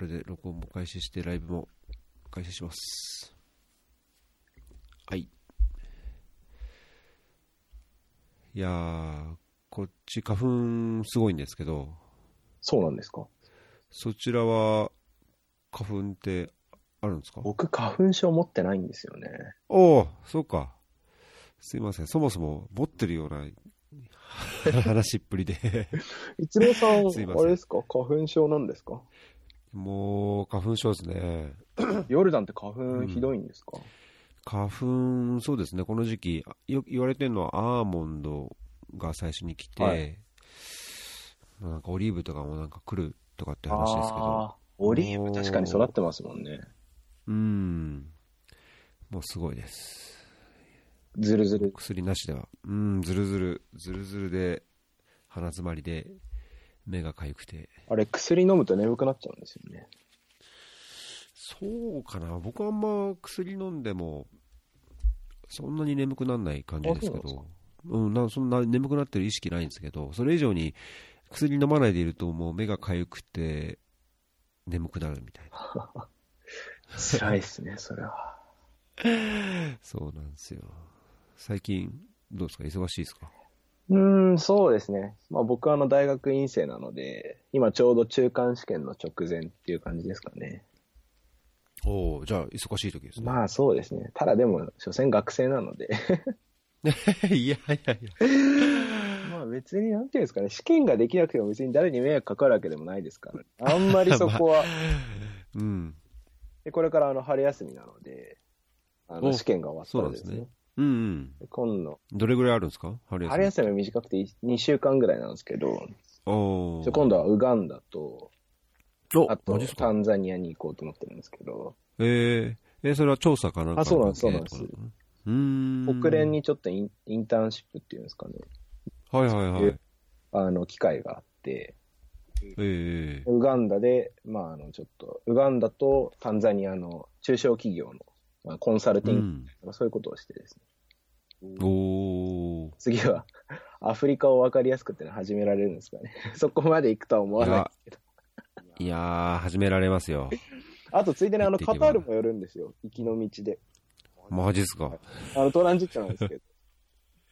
これで録音も開始して、ライブも開始します。はい。いやー、こっち花粉すごいんですけど、そうなんですか？そちらは花粉ってあるんですか？僕、花粉症持ってないんですよね。おお、そうか。すいません。そもそも持ってるような 話っぷりで、一郎さん、すいませんあれですか？花粉症なんですか？もう花粉症ですね。ヨルダンって花粉ひどいんですか、花粉、そうですね、この時期、よ言われてるのはアーモンドが最初に来て、はいなんかオリーブとかもなんか来るとかって話ですけど、オリーブ確かに育ってますもんね。うん、もうすごいです。ずるずる。薬なしでは、うん、ずるずる、ずるずるで、鼻詰まりで、目がかゆくて、あれ、薬飲むと眠くなっちゃうんですよね。そうかな、僕はあんま薬飲んでも、そんなに眠くならない感じですけど、うん、なそんな眠くなってる意識ないんですけど、それ以上に薬飲まないでいると、もう目がかゆくて、眠くなるみたいな、辛いっすね、それは。そうなんですよ。最近、どうですか、忙しいですか？うーん、そうですね。まあ僕はあの大学院生なので、今ちょうど中間試験の直前っていう感じですかね。おお、じゃあ、忙しい時ですね。まあそうですね。ただでも、所詮学生なので、いやいやいや、まあ別になんていうんですかね、試験ができなくても別に誰に迷惑かかるわけでもないですから、あんまりそこは、うん、でこれからあの春休みなので、あおの試験が終わったらですねそうなんうん、うん。今度、どれぐらいあるんですか、春休み。春休みは短くて2週間ぐらいなんですけど、おお。今度はウガンダと、おあとマジっすか？タンザニアに行こうと思ってるんですけど、えー、えーそれは調査かなんか？あそうなんですそうなんです。とかうーん。国連にちょっとインインターンシップっていうんですかね、はいはいはい。あの、機会があって、ええウガンダで、まあ、あの、ちょっと、ウガンダとタンザニアの中小企業の、まあ、コンサルテうィングん。とかそういうことをしてですね、おー。次は アフリカを分かりやすくってのは始められるんですかね。そこまで行くとは思わないですけど。いやー、始められますよ。あと、ついでにあの、カタールも寄るんですよ。行きの道で。マジっすか。あの、トランジットなんですけど。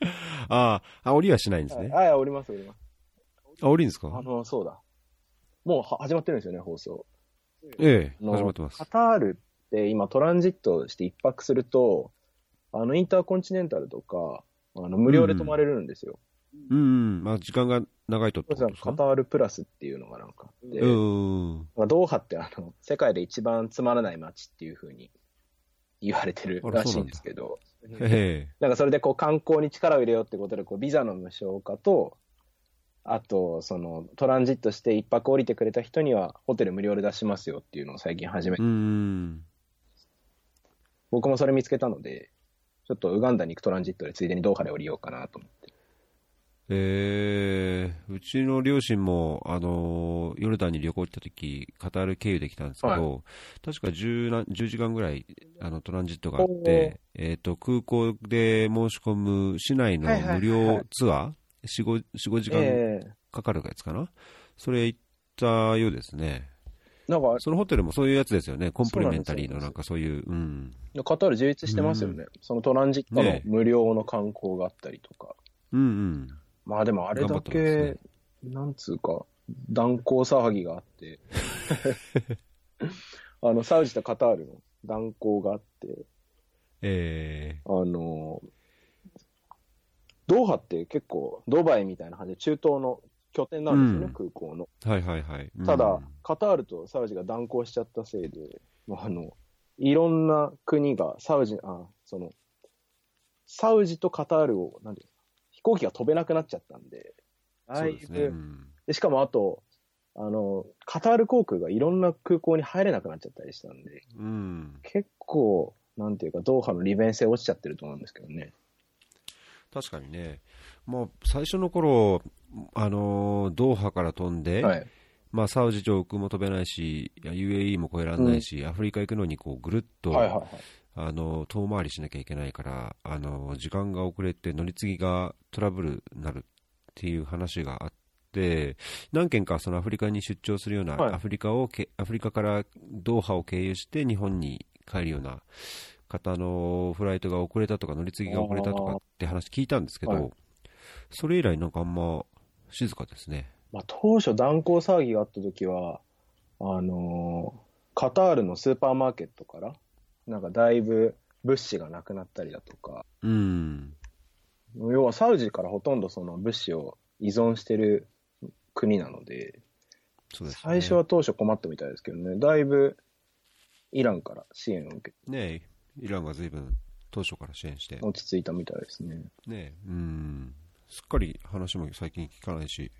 あーあ、降りはしないんですね。はい、あ、降ります、降ります。あ、降りんですか？あの、そうだ。もうは始まってるんですよね、放送。ええ始まってますカ。タールって今トランジットして一泊すると、あの、インターコンチネンタルとか、あの、無料で泊まれるんですよ。うんうん。まあ、時間が長いととですか？タールプラスっていうのがなんかあって、うん。まあ、ドーハってあの、世界で一番つまらない街っていう風に言われてるらしいんですけど、えなんかそれでこう観光に力を入れようってことで、こうビザの無償化と、あと、そのトランジットして一泊降りてくれた人にはホテル無料で出しますよっていうのを最近始めえうん。僕もそれ見つけたので、ちょっとウガンダに行くトランジットでついでにドーハで降りようかなと思って。ええうちの両親も、あのーヨルダンに旅行行った時カタール経由で来たんですけど、確か 10, な10時間ぐらいあのトランジットがあって、えっ、と、空港で申し込む市内のはいはいはいはい。無料ツアー、4、5, 4 5時間ええかかるやつかな、それ行ったようですね。なんか、そのホテルもそういうやつですよね。コンプリメンタリーのなんかそういう、うん。カタール充実してますよね。そのトランジットの無料の観光があったりとか。うんうん。まあでもあれだけ、なんつうか、断交騒ぎがあって、あの、サウジとカタールの断交があって、えあの、ドーハって結構ドバイみたいな感じで中東の拠点なんですよね、うん空港の。ー、はいはいはい。うんただ、カタールとサウジが断交しちゃったせいで、もうあの、いろんな国がサウジ、あ、その、サウジとカタールを、なんていうの飛行機が飛べなくなっちゃったんで、だそうですね。うんでしかもあと、あの、カタール航空がいろんな空港に入れなくなっちゃったりしたんで、うん。結構、なんていうか、ドーハの利便性落ちちゃってると思うんですけどね。確かにね、もう最初の頃あのードーハから飛んで、はい。まあ、サウジ上空も飛べないし、UAE も越えられないし、アフリカ行くのにこうぐるっと、はいはいはい。あの遠回りしなきゃいけないから、あの時間が遅れて乗り継ぎがトラブルになるっていう話があっで、何件かそのアフリカに出張するような、はいアフリカをけ、アフリカからドーハを経由して日本に帰るような方のフライトが遅れたとか、乗り継ぎが遅れたとかって話聞いたんですけど、はいそれ以来なんかあんま静かですね。まあ、当初断交騒ぎがあった時は、あのーカタールのスーパーマーケットから、なんかだいぶ物資がなくなったりだとか、うん。要はサウジからほとんどその物資を依存してる国なので、そうですね。最初は当初困ったみたいですけどね、だいぶイランから支援を受けねイランが随分当初から支援して、落ち着いたみたいですね。ねうん。すっかり話も最近聞かないし、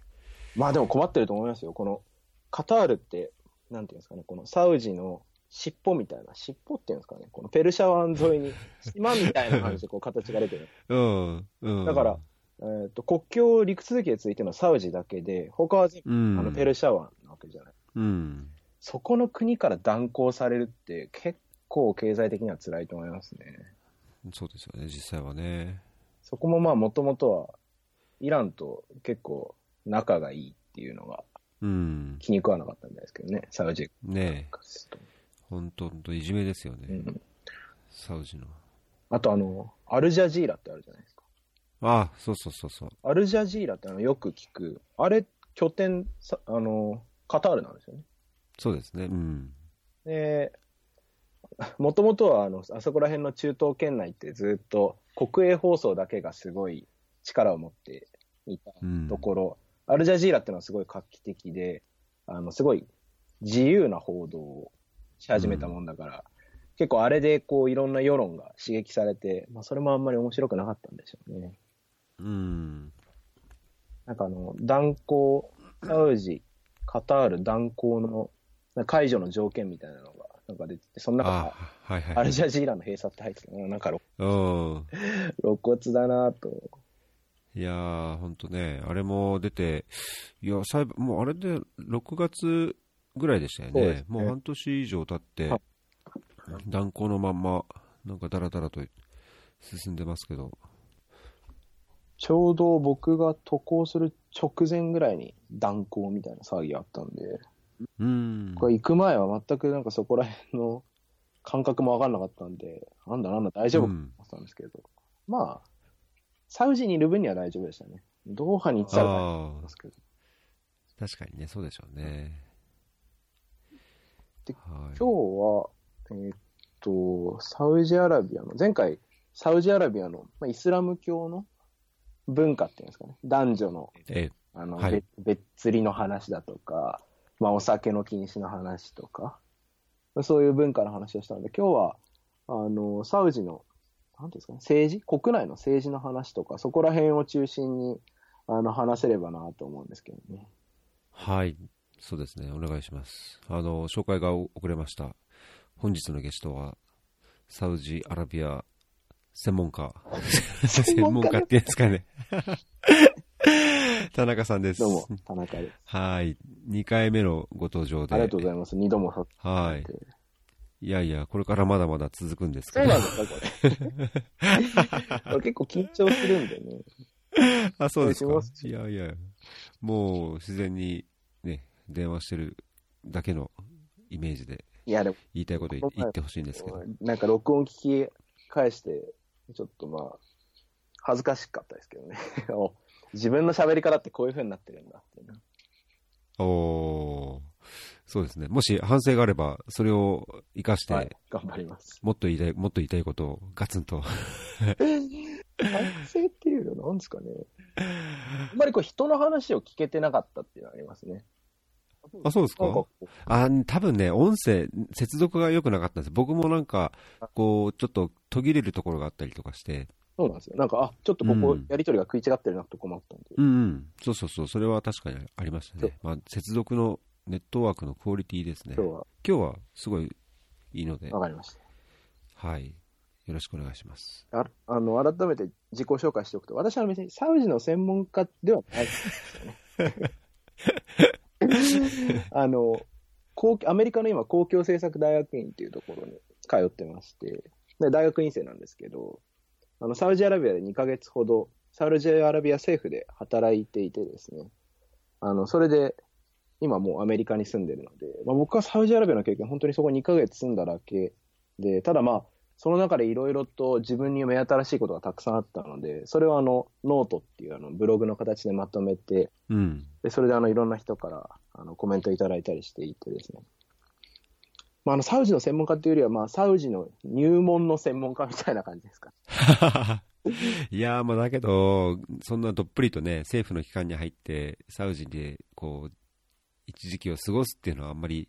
まあでも困ってると思いますよ。このカタールって、なんていうんですかね、このサウジの尻尾みたいな、尻尾っていうんですかね、このペルシャ湾沿いに 島みたいな感じでこう形が出てる。うん。うん。だから、えー、と国境陸続きでついてるのはサウジだけで、他は全部、うん。あのペルシャ湾なわけじゃない。うん。そこの国から断交されるって結構経済的には辛いと思いますね。そうですよね、実際はね。そこもまあもともとはイランと結構仲がいいっていうのがうん。気に食わなかったんですけどね、サウジね。本当本当いじめですよね、うんサウジの。あとあの、アルジャジーラってあるじゃないですか。あそうそうそうそう。アルジャジーラってあのよく聞く、あれ、拠点、さあの、カタールなんですよね。そうですね、うん。で、もともとはあの、あそこら辺の中東圏内ってずっと国営放送だけがすごい力を持っていたうん。ところ、アルジャジーラっていうのはすごい画期的で、あの、すごい自由な報道をし始めたもんだから、結構あれでこういろんな世論が刺激されて、まあそれもあんまり面白くなかったんでしょうね。うん。なんかあの、断交、サウジ、カタール断交の解除の条件みたいなのがなんか出てて、その中あにはいはい。アルジャジーラの閉鎖って入ってたななんか露うん。露骨だなと。いやー、ほんとね、あれも出て、いや、裁判、もうあれで6月ぐらいでしたよね。そうね。もう半年以上経っては、断交のまんま、なんかだらだらと進んでますけど、ちょうど僕が渡航する直前ぐらいに断交みたいな騒ぎがあったんで、うん。これ行く前は全くなんかそこら辺の感覚も分かんなかったんで、なんだなんだ大丈夫かと思ってたんですけど、まあ、サウジにいる分には大丈夫でしたね。ドーハに行ってたら大変あですけど。あ、確かにね、そうでしょうね。ではい、今日は、えーっと、サウジアラビアの、前回、サウジアラビアの、まあ、イスラム教の文化っていうんですかね、男女のえあの、はい別別釣りの話だとか、まあ、お酒の禁止の話とか、そういう文化の話をしたので、今日は、あの、サウジの、なんていうんですかね、政治国内の政治の話とか、そこら辺を中心に、あの、話せればなと思うんですけどね。はい、そうですね、お願いします。あの、紹介が遅れました。本日のゲストは、サウジアラビア専門家。専門家っていうんですかね。田中さんです。どうも、田中です。はい。2回目のご登場で。ありがとうございます。二度もさはい。て。いやいや、これからまだまだ続くんですけど。そうなんですか、これ。こ れ結構緊張するんでね。あ、そうですかいやいや、もう自然にね、電話してるだけのイメージでいや、でも、言いたいこと言言ってほしいんですけど。なんか録音聞き返して、ちょっとまあ、恥ずかしかったですけどね。お自分の喋り方ってこういう風になってるんだっていうねおーそうですね。もし反省があれば、それを活かして、はい、頑張ります。もっと言いたい、もっと言いたいことをガツンと。反省っていうのは何ですかね。あんまりこう人の話を聞けてなかったっていうのはありますね。あ、そうですか？あ、多分ね、音声、接続が良くなかったんです。僕もなんか、こう、ちょっと途切れるところがあったりとかして、そうなんですよ。なんか、あ、ちょっとここうんやりとりが食い違ってるなと困ったんで。うんうん。そうそうそう、それは確かにありましたね。まあ、接続のネットワークのクオリティですね。今日は今日はすごいいいので、わかりました。はい。よろしくお願いします。ああの改めて自己紹介しておくと、私は別にサウジの専門家ではないんですよね。あの公アメリカの今、公共政策大学院っていうところに通ってまして、で大学院生なんですけど、あのサウジアラビアで2ヶ月ほど、サウジアラビア政府で働いていてですね、あの、それで、今もうアメリカに住んでるので、まあ、僕はサウジアラビアの経験、本当にそこ2ヶ月住んだだけで、ただまあ、その中でいろいろと自分に目新しいことがたくさんあったので、それをあの、ノートっていうあのブログの形でまとめて、うん。で、それであの、いろんな人からあのコメントいただいたりしていてですね。まあ、あの、サウジの専門家っていうよりは、まあ、サウジの入門の専門家みたいな感じですか。いやー、まあだけど、そんなどっぷりとね、政府の機関に入って、サウジで、こう、一時期を過ごすっていうのはあんまり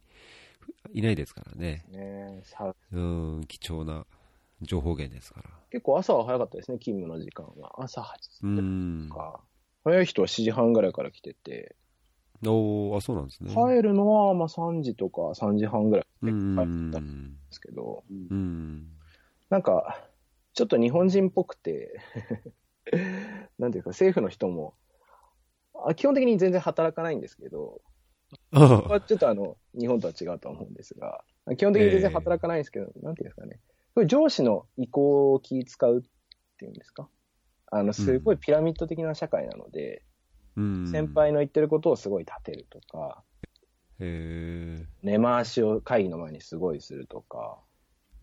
いないですからね。ねうん、貴重な情報源ですから。結構朝は早かったですね、勤務の時間は。朝8う時んと。か。早い人は7時半ぐらいから来てて、おー、あ、そうなんですね。帰るのはまあ3時とか3時半ぐらいでうん帰ったんですけど、うん。なんか、ちょっと日本人っぽくて、なんていうか、政府の人も、あ基本的に全然働かないんですけど、ちょっとあの、日本とは違うと思うんですが、基本的に全然働かないんですけど、なんていうんですかね。これ上司の意向を気使うっていうんですか？あの、すごいピラミッド的な社会なので、うん先輩の言ってることをすごい立てるとか、へー根回しを会議の前にすごいするとか、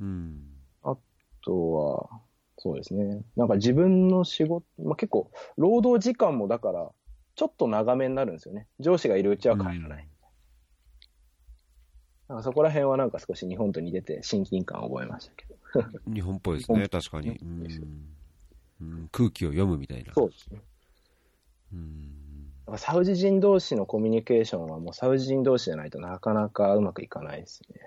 うん。あとは、そうですね。なんか自分の仕事、まあ、結構、労働時間もだから、ちょっと長めになるんですよね。上司がいるうちは帰らない。なんかそこら辺はなんか少し日本と似てて親近感を覚えましたけど。日本っぽいですね、日確かに。うんうん空気を読むみたいな。そうですね。うんなんかサウジ人同士のコミュニケーションはもうサウジ人同士じゃないとなかなかうまくいかないですね。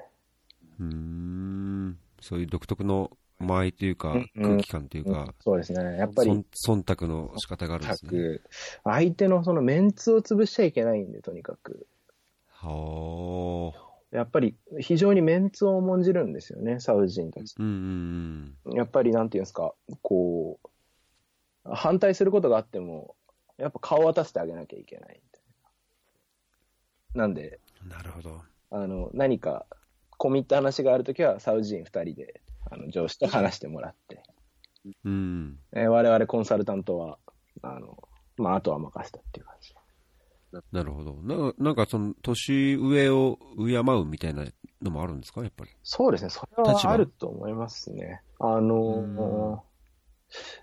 うーんそういう独特の間合いというか、空気感というか、そうですね。やっぱり、忖忖度の仕方があるんですね。く相手のそのメンツを潰しちゃいけないんで、とにかく。はあ。やっぱり非常にメンツを重んじるんですよね、サウジ人たち。うんうんやっぱりなんていうんですか、こう、反対することがあっても、やっぱ顔を渡してあげなきゃいけないみたいな。なんで、うん。なるほど。あの、何か、込み入った話があるときは、サウジ人二人で、あの、上司と話してもらって、うん。えー我々コンサルタントは、あの、まあ、あとは任せたっていう感じ。なるほど。ななんかその、年上を敬うみたいなのもあるんですか、やっぱり。そうですね、それはあると思いますね。あのうんー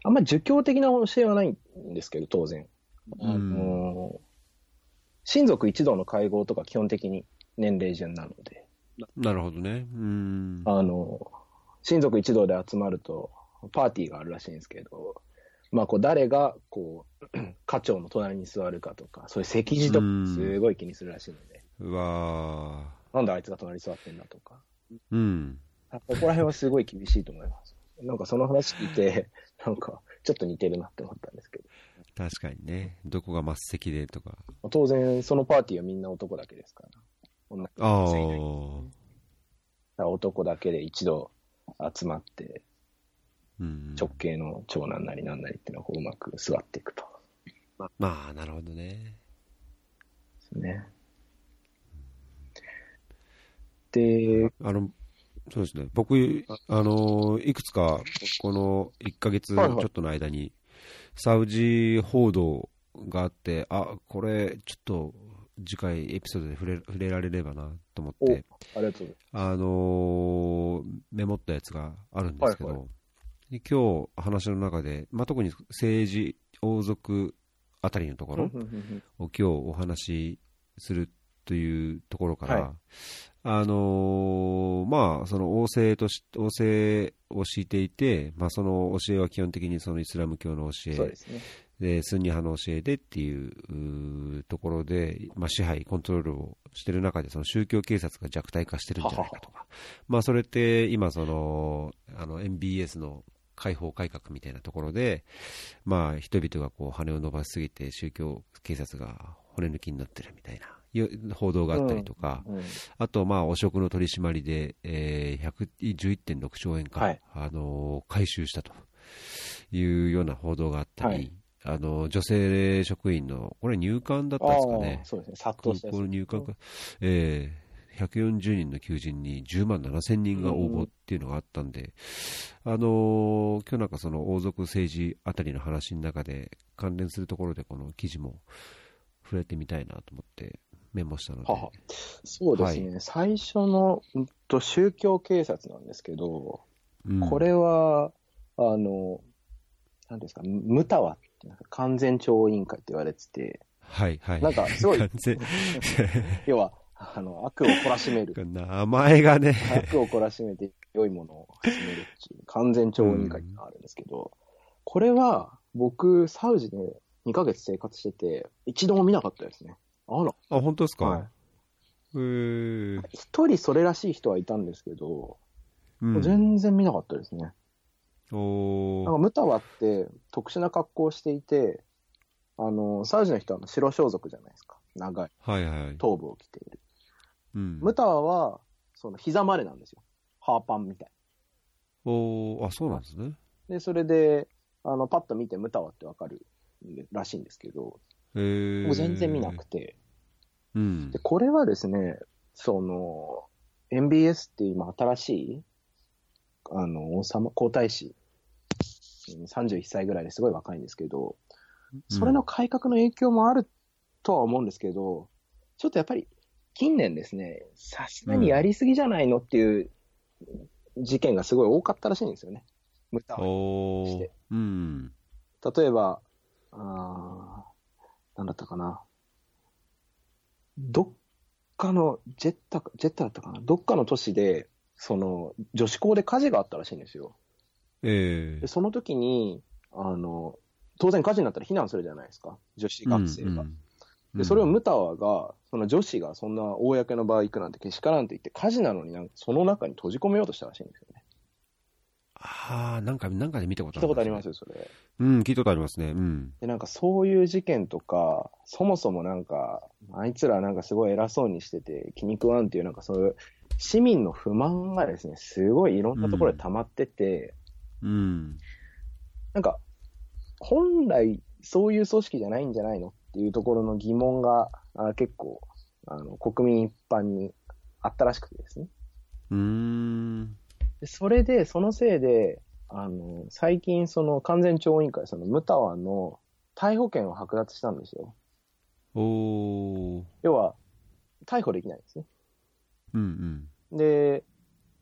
あんまり儒教的な教えはないんですけど、当然。あうんのー親族一同の会合とか基本的に年齢順なので、なるほどね。うん。あのー親族一同で集まると、パーティーがあるらしいんですけど、まあ、こう、誰が、こう、課長の隣に座るかとか、そういう席次とかすごい気にするらしいので、うわなんであいつが隣に座ってんだとか、ーうん。ここら辺はすごい厳しいと思います。なんかその話聞いて、なんかちょっと似てるなって思ったんですけ確かにね。どこが末席でとか。ど、当然そのパーティーはみんな男だけですから、女のああ人はい男だけで一度集まって、うん。直系の長男なりなんなりっていうのをこううまく座っていくと。まあ、なるほどね。ですね。で、あの、そうですね。僕、あの、いくつか、この1ヶ月ちょっとの間に、サウジ報道があって、あ、これ、ちょっと、次回エピソードで触れ触れられればなと思っお、て、ありがとうあのーメモったやつがあるんですけど、はいはで今日話の中で、まあ、特に政治、王族あたりのところを今日お話しするというところから、はい。あのーまあ、その王政とし、王政を敷いていて、まあ、その教えは基本的にそのイスラム教の教えね。で、スンニ派の教えでっていうところで、まあ、支配、コントロールをしている中で、その宗教警察が弱体化してるんじゃないかとか、まあ、それって今その、あの MBS の解放改革みたいなところで、まあ、人々がこう羽を伸ばしすぎて、宗教警察が骨抜きになってるみたいな報道があったりとか、うんあと、まあ、汚職の取り締まりで、えー、111.6兆円か、はい。あのー回収したというような報道があったり、はいあの女性職員の、これ入管だったんですかね。そうですね。殺空到したやつ。港の入管か、えー、140人の求人に10万7千人が応募っていうのがあったんで、あのー今日なんかその王族政治あたりの話の中で関連するところでこの記事も触れてみたいなと思ってメモしたので。はは。そうですね、最初の、うんと、宗教警察なんですけど、うん。これは、あの、なんですか、ムタワっ完全調委員会って言われてて、はいはい。なんかすごい 要は、あの、悪を懲らしめる。名前がね、悪を懲らしめて良いものを始めるっていう完全調委員会ってのがあるんですけど、これは僕、サウジで2ヶ月生活してて、一度も見なかったですね。あら。あ、本当ですか、はい一人それらしい人はいたんですけど、うん、全然見なかったですね。おーなんかムタワって特殊な格好をしていて、あの、サウジの人は白装束じゃないですか。長いはいはい。頭部を着ている。うん、ムタワは、その膝までなんですよ。ハーパンみたい。おーあ、そうなんですね。で、それで、あの、パッと見てムタワってわかるらしいんですけど、僕全然見なくて。うんで、。これはですね、その、MBS って今新しい、あの、王様、皇太子、うん31歳ぐらいですごい若いんですけど、それの改革の影響もあるとは思うんですけど、ちょっとやっぱり近年ですね、さすがにやりすぎじゃないのっていう事件がすごい多かったらしいんですよね。ムタワおーしてうん。例えば、あーなんだったかな。どっかの、ジェッタか、ジェッタだったかな。どっかの都市で、その、女子校で火事があったらしいんですよ。ええで、その時に、あの、当然火事になったら避難するじゃないですか。女子学生が。うんうんで、それをムタワが、その女子がそんな公の場行くなんてけしからんと言って、火事なのになんかその中に閉じ込めようとしたらしいんですよね。ああ、なんか、なんかで見たこと聞いたことありますよ。よ、それ。うん、聞いたことありますね。うん。で、なんかそういう事件とか、そもそもなんか、あいつらなんかすごい偉そうにしてて気に食わんっていうなんかそういう市民の不満がですね、すごいいろんなところで溜まってて、うん。なんか、本来そういう組織じゃないんじゃないのっていうところの疑問があ結構、あの、国民一般にあったらしくてですね。うーん。でそれで、そのせいで、あの、最近その完全調委員会、そのムタワの逮捕権を剥奪したんですよ。おー。要は、逮捕できないんですね。うんうん。で、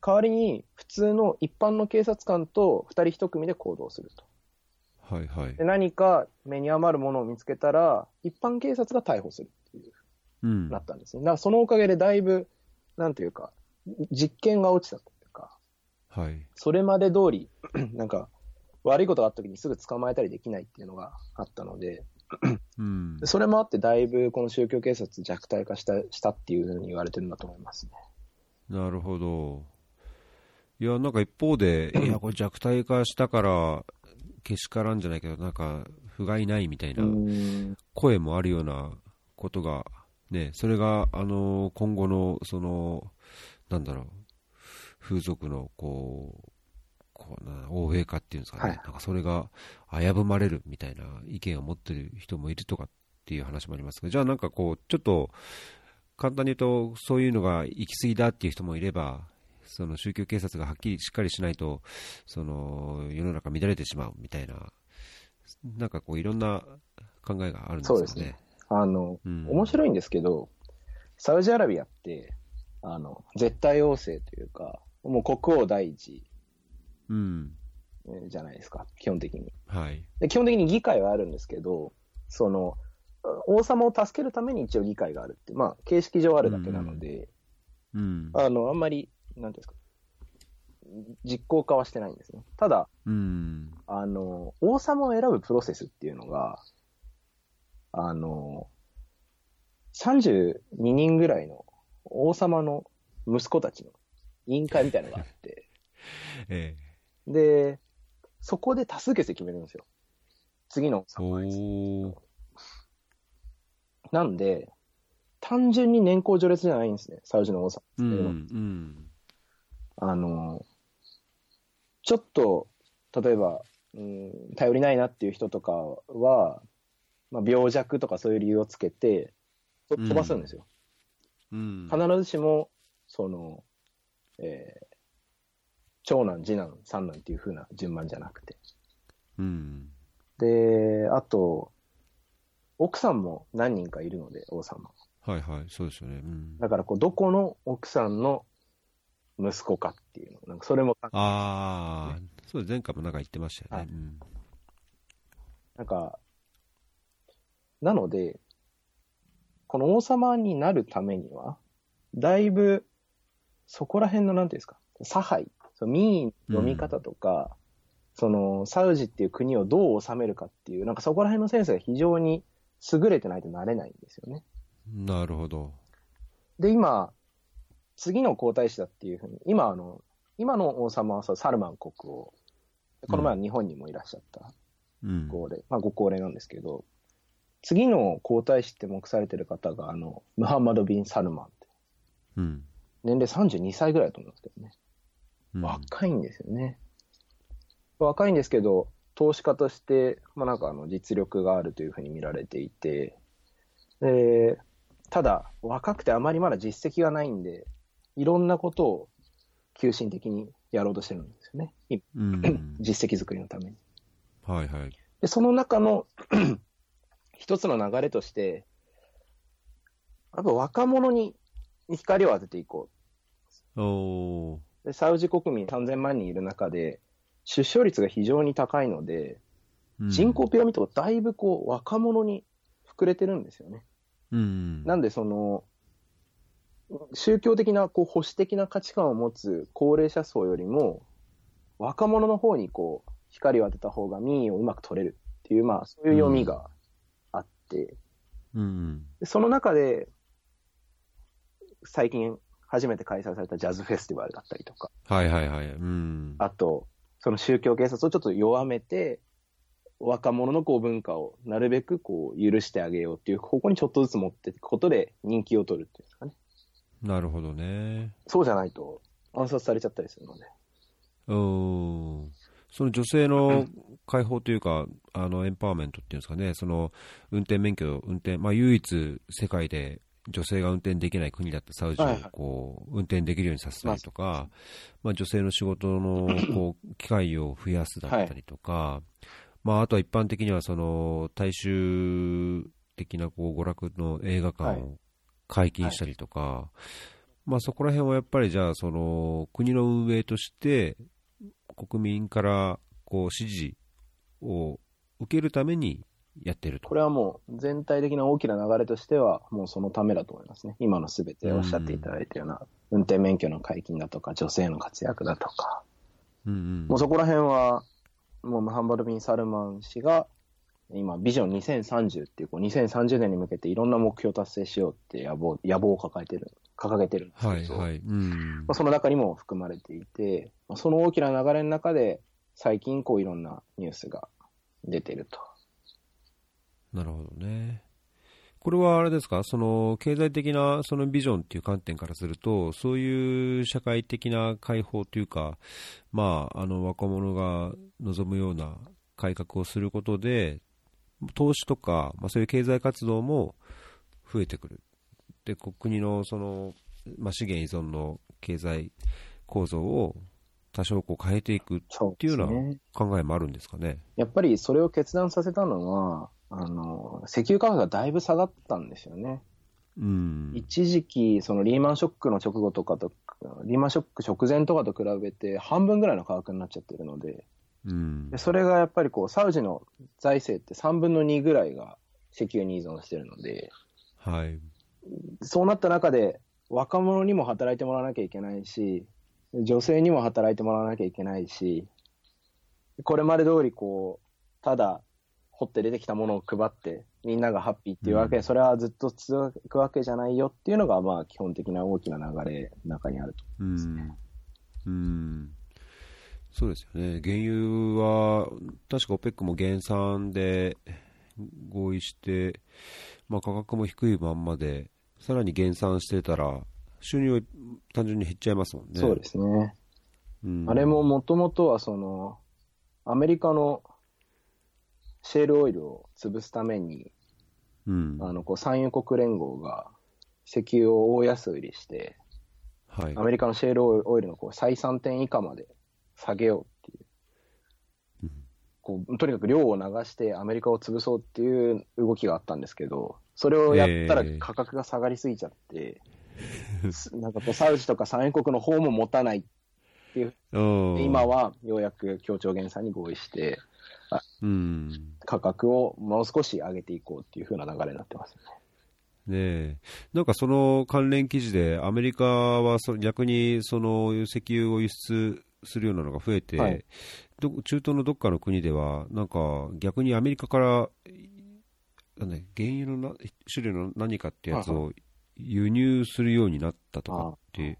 代わりに普通の一般の警察官と二人一組で行動すると。はいはいで。何か目に余るものを見つけたら、一般警察が逮捕するっていう、うん。なったんですね。だからそのおかげでだいぶ、なんていうか、実験が落ちたというか、はい。それまで通り、なんか、悪いことがあった時にすぐ捕まえたりできないっていうのがあったので、うんで。それもあってだいぶこの宗教警察弱体化したしたっていうふうに言われてるんだと思いますね。なるほど。いや、なんか一方で、いや、これ弱体化したから、けしからんじゃないけど、なんか、不甲斐ないみたいなうん。声もあるようなことが、ね、それが、あの、今後の、その、なんだろう、風俗の、こう、こうな欧米化っていうんですかね、はい。なんかそれが危ぶまれるみたいな意見を持ってる人もいるとかっていう話もありますが、じゃあなんかこう、ちょっと、簡単に言うと、そういうのが行き過ぎだっていう人もいれば、その宗教警察がはっきりしっかりしないと、その世の中乱れてしまうみたいな、なんかこういろんな考えがあるんですよね。そうですねあの、うん面白いんですけど、サウジアラビアって、あの、絶対王政というか、もう国王第一うん。えーじゃないですか、基本的に。はい。で基本的に議会はあるんですけど、その、王様を助けるために一応議会があるって、まあ、形式上あるだけなので、うん。あの、あんまり、なんていうんですか、実行化はしてないんですね。ただ、うん。あの、王様を選ぶプロセスっていうのが、あの、32人ぐらいの王様の息子たちの委員会みたいなのがあって、えで、そこで多数決で決めるんですよ。次のえ。おー。なんで、単純に年功序列じゃないんですね、サウジの王様ってうん。いうん。あの、ちょっと、例えば、うん、頼りないなっていう人とかは、まあ、病弱とかそういう理由をつけて、と飛ばすんですよ。うん。必ずしも、その、えー長男、次男、三男っていう風な順番じゃなくて。うん。で、あと、奥さんも何人かいるので、王様。はいはい、そうですよね。うん、だからこう、どこの奥さんの息子かっていうの、なんかそれも、ああ、そうです前回もなんか言ってましたよね。はい。うん。なんか、なので、この王様になるためには、だいぶ、そこら辺の、なんていうんですか、差配、その民意の読み方とか、その、サウジっていう国をどう治めるかっていう、なんかそこら辺のセンスが非常に優れてないとなれないんですよね。なるほど。で、今、次の皇太子だっていうふうに、今、あの、今の王様はそうサルマン国王、この前は日本にもいらっしゃったうん。高齢、まあご高齢なんですけど、次の皇太子って目されてる方が、あの、ムハンマド・ビン・サルマンって、うん。年齢32歳ぐらいだと思うんですけどね。うん若いんですよね。若いんですけど、投資家として、まあなんかあの実力があるというふうに見られていて、でただ、若くてあまりまだ実績がないんで、いろんなことを急進的にやろうとしてるんですよね。今うん。実績作りのために。はいはい。で、その中の 一つの流れとして、やっぱ若者に光を当てていこ。う。でサウジ国民3000万人いる中で、出生率が非常に高いので、うん人口ピラミッドがだいぶこう若者に膨れてるんですよね。うん。なんでその、宗教的なこう保守的な価値観を持つ高齢者層よりも、若者の方にこう光を当てた方が民意をうまく取れるっていう、まあそういう読みがあって、うん。でその中で、最近初めて開催されたジャズフェスティバルだったりとか、はいはいはい。うん。あと、その宗教警察をちょっと弱めて、若者のこう文化をなるべくこう許してあげようっていう方向にちょっとずつ持っていくことで人気を取るっていうんですかね。なるほどね。そうじゃないと暗殺されちゃったりするので。うん。その女性の 解放というか、あの、エンパワーメントっていうんですかね、その、運転免許、運転、まあ、唯一世界で女性が運転できない国だったサウジをこう、運転できるようにさせたりとか、まあ、女性の仕事の、こう、機会を増やすだったりとか、まあ、あとは一般的には、その、大衆的な、こう、娯楽の映画館を解禁したりとか、まあ、そこら辺はやっぱりじゃあ、その、国の運営として、国民からこう支持を受けるためにやってると。これはもう全体的な大きな流れとしては、もうそのためだと思いますね。今のすべておっしゃっていただいたような、運転免許の解禁だとか、女性の活躍だとか、うんうんもうそこら辺は、もうムハンマド・ビン・サルマン氏が、今、ビジョン2030っていう、こう2030年に向けていろんな目標を達成しようって野望野望を抱えてる、掲げてるんですけど、はいはい。うんまあ、その中にも含まれていて、まあその大きな流れの中で、最近こういろんなニュースが出てると。なるほどね。これはあれですか、その経済的なそのビジョンっていう観点からすると、そういう社会的な解放というか、まあ、あの若者が望むような改革をすることで、投資とか、まあ、そういう経済活動も増えてくる。で、こ国のその、まあ、資源依存の経済構造を多少こう変えていくっていうようなね。考えもあるんですかね？やっぱりそれを決断させたのは、あの、石油価格がだいぶ下がったんですよね。うん。一時期、そのリーマンショックの直後とかと、リーマンショック直前とかと比べて半分ぐらいの価格になっちゃってるので、うんで。それがやっぱりこう、サウジの財政って3分の2ぐらいが石油に依存してるので、はい。そうなった中で、若者にも働いてもらわなきゃいけないし、女性にも働いてもらわなきゃいけないし、これまで通りこう、ただ掘って出てきたものを配って、みんながハッピーっていうわけ、うんそれはずっと続くわけじゃないよっていうのが、まあ基本的な大きな流れの中にあると。うん。うん。そうですよね。原油は、確か OPEC も減産で合意して、まあ価格も低いまんまで、さらに減産してたら、収入は単純に減っちゃいますもんね。そうですね。うんあれももともとはその、アメリカのシェールオイルを潰すために、うん。あの、こう、産油国連合が石油を大安売りして、はいア。メリカのシェールオイルのこう採算点以下まで下げようっていううんこう、とにかく量を流してアメリカを潰そうっていう動きがあったんですけど、それをやったらええ価格が下がりすぎちゃって、なんかこう、サウジとか産油国の方も持たない。うん今、はようやく協調減産に合意して、うん。価格をもう少し上げていこうっていう風な流れになってますよね。ねえ。なんかその関連記事で、アメリカはそ逆にその石油を輸出するようなのが増えて、はいど中東のどっかの国では、なんか逆にアメリカから、なんだ原油のな種類の何かってやつを輸入するようになったとかって、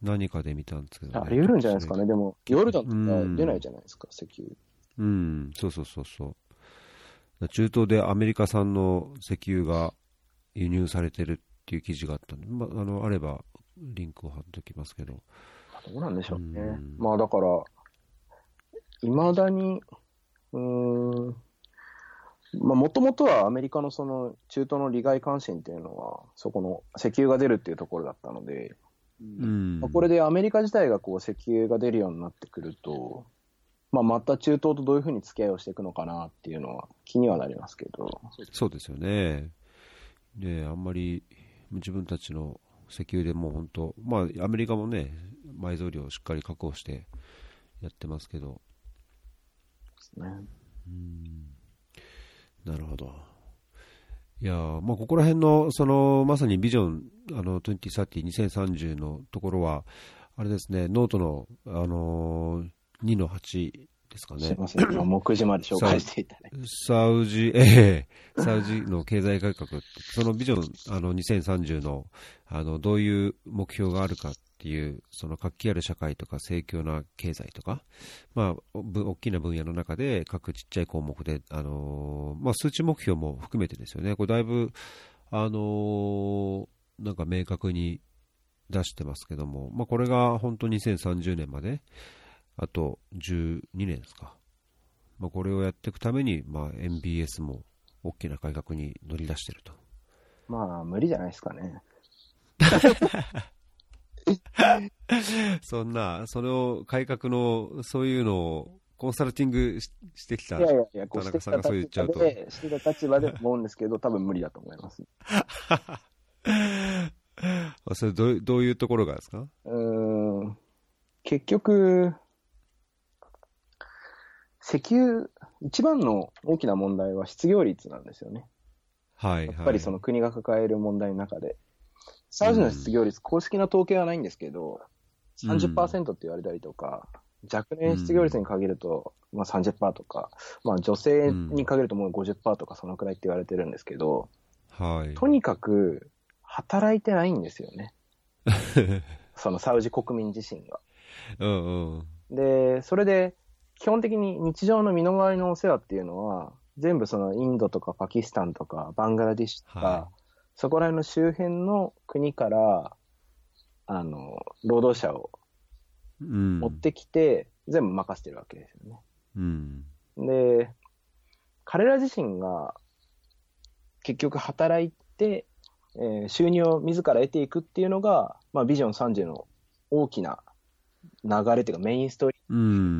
何かで見たんですけど、ね、あり得るんじゃないですかね。でも、ヨルダンとうんか出ないじゃないですか、石油。うん、そうそうそうそう。中東でアメリカ産の石油が輸入されてるっていう記事があったんで、まあ、あの、あれば、リンクを貼っておきますけど。どうなんでしょうね。うんまあだから、いまだに、うーん、まあもともとはアメリカのその中東の利害関心っていうのは、そこの石油が出るっていうところだったので、うん。まあこれでアメリカ自体がこう石油が出るようになってくると、まあ、また中東とどういうふうに付き合いをしていくのかなっていうのは気にはなりますけど、そうですよね。ねあんまり自分たちの石油でもう本当、まあ、アメリカもね、埋蔵量をしっかり確保してやってますけど、ね、なるほど。いやーまあ、ここら辺の、その、まさにビジョン、あの、2030、2030のところは、あれですね、ノートの、あのー2の8ですかね。すいません、今目次まで紹介していたね。サウジ、ええサウジの経済改革って、そのビジョン、あの、2030の、あの、どういう目標があるかっていう、その活気ある社会とか、盛況な経済とか、まあ、ぶ大きな分野の中で、各ちっちゃい項目で、あのーまあ、数値目標も含めてですよね。これだいぶ、あのーなんか明確に出してますけども、まあ、これが本当2030年まで、あと12年ですか。まあ、これをやっていくために、まあ、MBS も大きな改革に乗り出していると。まあ、無理じゃないですかね。そんな、それを改革の、そういうのをコンサルティングししてきた田中さんがそう言っ立ちゃうと場で、してた立場で思うんですけど、多分無理だと思います。あそれどうどういうところがですか？うーん、結局、石油、一番の大きな問題は失業率なんですよね。はい、やっぱりその国が抱える問題の中で。サウジの失業率、公式な統計はないんですけど、30%って言われたりとか、若年失業率に限ると、まあ30%とか、まあ女性に限るともう50%とかそのくらいって言われてるんですけど、はい。とにかく働いてないんですよね。そのサウジ国民自身が。うんうん。で、それで、基本的に日常の身の回りのお世話っていうのは、全部そのインドとかパキスタンとかバングラディッシュとか、はそこら辺の周辺の国から、あの、労働者をうん。持ってきて、全部任せてるわけですようん。ね。で、彼ら自身が結局働いて、えー収入を自ら得ていくっていうのが、まあ、ビジョン30の大きな流れというかメインストーリーう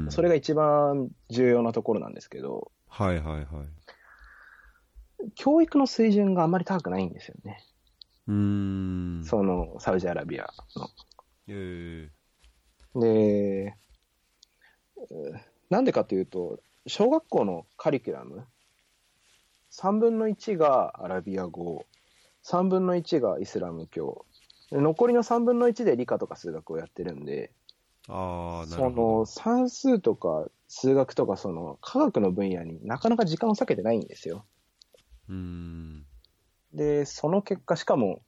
ん。それが一番重要なところなんですけど、はいはいはい。教育の水準があまり高くないんですよね。うーん。その、サウジアラビアの。えで、うんなんでかというと、小学校のカリキュラム、3分の1がアラビア語、3分の1がイスラム教、で残りの3分の1で理科とか数学をやってるんで、ー、ああ、なそるほの算数とか数学とかその科学の分野になかなか時間を割けてないんですよ。ど。うん。で、その結果、しかも、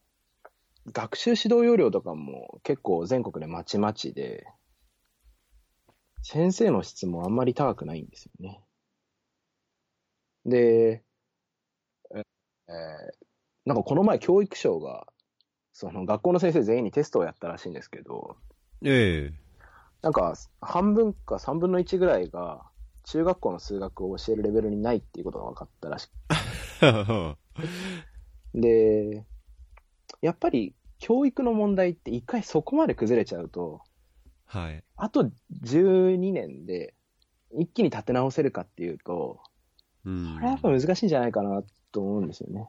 学習指導要領とかも結構全国でまちまちで、先生の質もあんまり高くないんですよね。で、ええーなんかこの前教育省が、その学校の先生全員にテストをやったらしいんですけど、えなんか半分か3分の1ぐらいが中学校の数学を教えるレベルにないっていうことが分かったらしくえ で、やっぱり教育の問題って一回そこまで崩れちゃうと、はい。あと12年で一気に立て直せるかっていうと、うんこれはやっぱ難しいんじゃないかなと思うんですよね。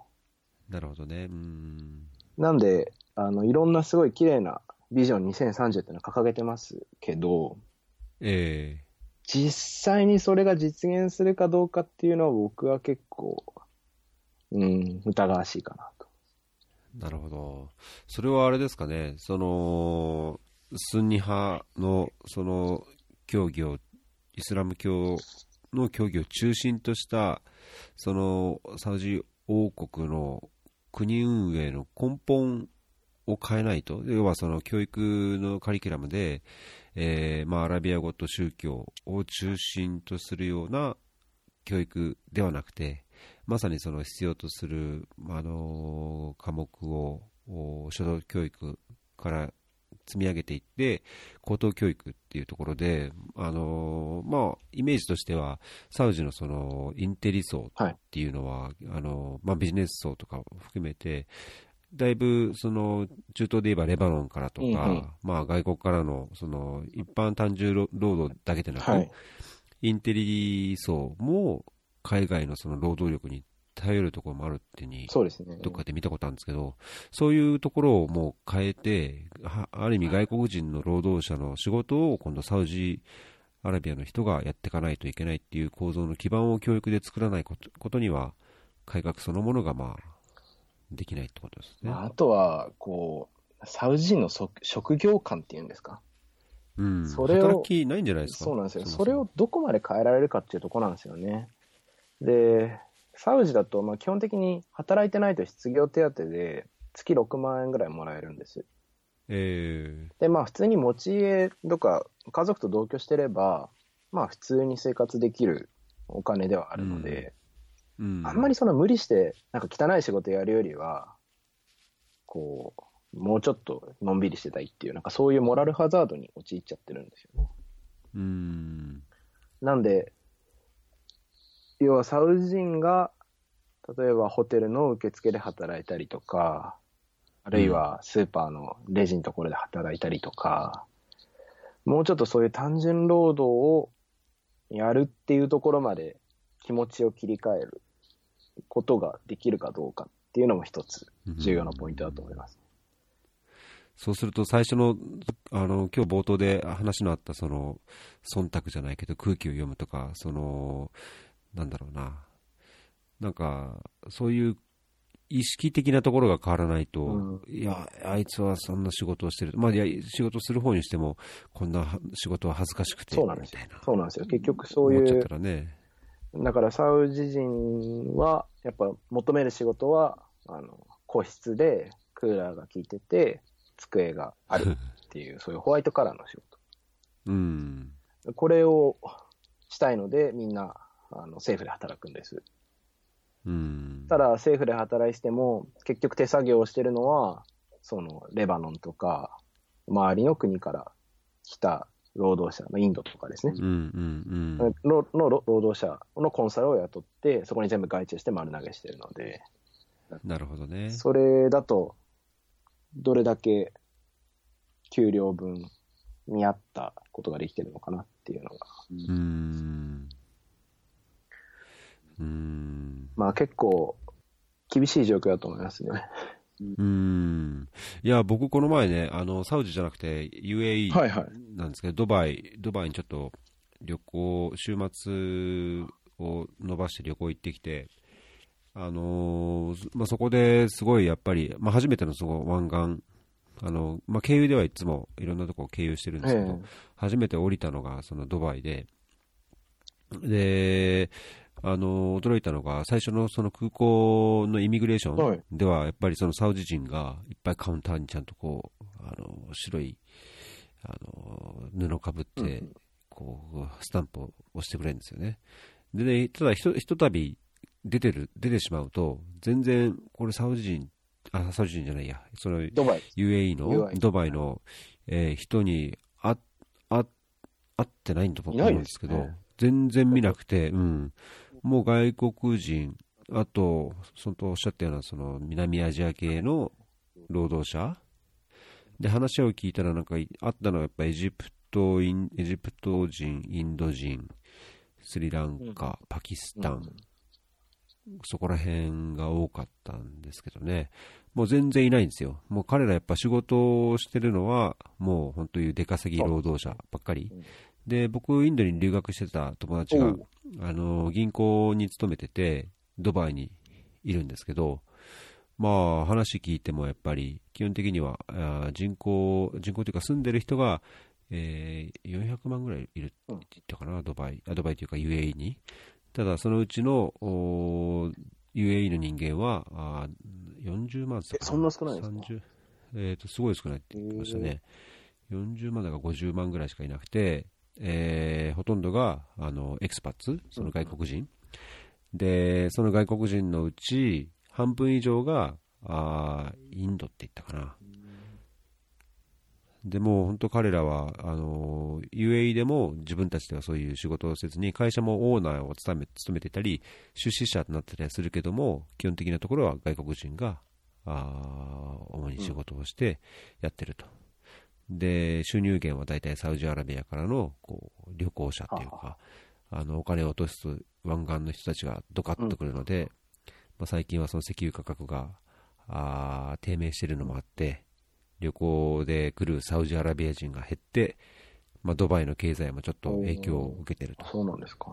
なるほどね。うん。なんで、あの、いろんなすごい綺麗なビジョン2030っていうのを掲げてますけど、ええ実際にそれが実現するかどうかっていうのは僕は結構、うん、疑わしいかなと。なるほど。それはあれですかね、その、スンニ派の、その、教義を、イスラム教の教義を中心とした、その、サウジ王国の国運営の根本を変えないと、要はその教育のカリキュラムで、えーまあ、アラビア語と宗教を中心とするような教育ではなくて、まさにその必要とする、まああの科目をお初等教育から積み上げていって、高等教育っていうところで、あのまあ、イメージとしては、サウジのそのインテリ層っていうのは、あのまあ、ビジネス層とかを含めて、だいぶその中東で言えばレバノンからとか、うんうんまあ、外国からのその一般単純労働だけでなく、はい。インテリ層も海外のその労働力に頼るところもあるっていうに、そうですね。どっかで見たことあるんですけど、そういうところをもう変えて、はある意味外国人の労働者の仕事を今度サウジアラビアの人がやっていかないといけないっていう構造の基盤を教育で作らないことには、改革そのものがまあ、できないってことですね。まあ、あとは、こう、サウジ人のそ職業観っていうんですか？うん。それを働きないんじゃないですか？そうなんですよ。それをどこまで変えられるかっていうところなんですよね。で、サウジだと、まあ、基本的に働いてないと失業手当で月6万円ぐらいもらえるんです。えで、まあ普通に持ち家とか家族と同居してれば、まあ普通に生活できるお金ではあるので、ーうん、あんまりその無理してなんか汚い仕事やるよりは、こう、もうちょっとのんびりしてたいっていう、なんかそういうモラルハザードに陥っちゃってるんですよね。うん。なんで、要はサウジ人が、例えばホテルの受付で働いたりとか、あるいはスーパーのレジのところで働いたりとか、もうちょっとそういう単純労働をやるっていうところまで気持ちを切り替えることができるかどうかっていうのも一つ重要なポイントだと思います。そうすると、最初の、あの、今日冒頭で話のあった、その、忖度じゃないけど、空気を読むとか、その、なんだろうな。なんか、そういう意識的なところが変わらないと、うんいや、あいつはそんな仕事をしてる。まあ、いや、仕事する方にしても、こんなは仕事は恥ずかしくて、そうなんですよみたいな。そうなんですよ。結局そういう思っちゃった、らね。だからサウジ人は、やっぱ求める仕事は、あの、個室でクーラーが効いてて、机があるっていう、そういうホワイトカラーの仕うん。事。これをしたいので、みんな、あの、政府で働くんです。うん。ただ、政府で働いてても、結局手作業をしてるのは、その、レバノンとか、周りの国から来た労働者、まあインドとかですね。うん、うん、うん。のの労働者のコンサルを雇って、そこに全部外注して丸投げしてるので、なるほどね。それだと、どれだけ給料分に合ったことができてるのかなっていうのが、うーん。うーん。まあ結構厳しい状況だと思いますね。うーん。いや、僕この前ね、あの、サウジじゃなくて UAE いはい。なんですけど、ドバイ、ドバイにちょっと旅行、週末を伸ばして旅行行ってきて、あのーまあ、そこですごいやっぱり、まあ、初めてのその湾岸、あの、まあ、経由ではいつもいろんなとこを経由してるんですけど、え初めて降りたのがそのドバイで、で、あの、驚いたのが、最初のその空港のイミグレーショはい。ンでは、やっぱりそのサウジ人がいっぱいカウンターにちゃんとこう、あの、白い、あの、布かぶってうん、こう、スタンプを押してくれるんですよね。でね、ただひと、ひとたび出てる、出てしまうと、全然、これサウジ人、あ、サウジ人じゃないや、その。UAE のドバイの、えー人にああ会ってないんだと思うんですすけど、ね全然見なくて、うん、もう外国人、あと、そのおっしゃったようなその南アジア系の労働者。で話を聞いたら、なんかいあったのはやっぱエジプトインエジプト人、インド人、スリランカ、パキスタン、そこら辺が多かったんですけどね、もう全然いないんですよ。もう彼らやっぱ仕事をしてるのは、もう本当に出稼ぎ労働者ばっかり。で、僕、インドに留学してた友達が、あの、銀行に勤めてて、ドバイにいるんですけど、まあ、話聞いてもやっぱり、基本的には人口、人口というか住んでる人が、えー、400万ぐらいいるって言ったかな、ドバイ、あドバイというか UAE に。ただ、そのうちの UAE の人間はあ40万え、そんな少ないですか？えーと、すごい少ないって言ってましたね。40万だか50万ぐらいしかいなくて、えー、ほとんどがあのエクスパッツ、その外国人、うん、でその外国人のうち半分以上があインドって言ったかな。でも本当彼らはあの UAE でも自分たちではそういう仕事をせずに会社もオーナーを務め務めてたり出資者となってたりするけども基本的なところは外国人があ主に仕事をしてやってると、うん、で収入源は大体サウジアラビアからのこう旅行者っていうかあのお金を落とす湾岸の人たちがドカッとくるので、うんまあ、最近はその石油価格があ低迷しているのもあって、旅行で来るサウジアラビア人が減って、まあ、ドバイの経済もちょっと影響を受けてると。そうなんですか。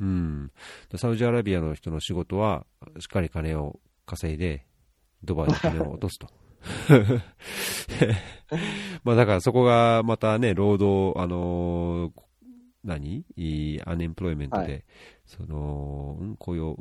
うん。サウジアラビアの人の仕事は、しっかり金を稼いで、ドバイの金を落とすと。まあだからそこがまたね、労働、あのー、何？アンエンプロイメントで、はい、その、雇用、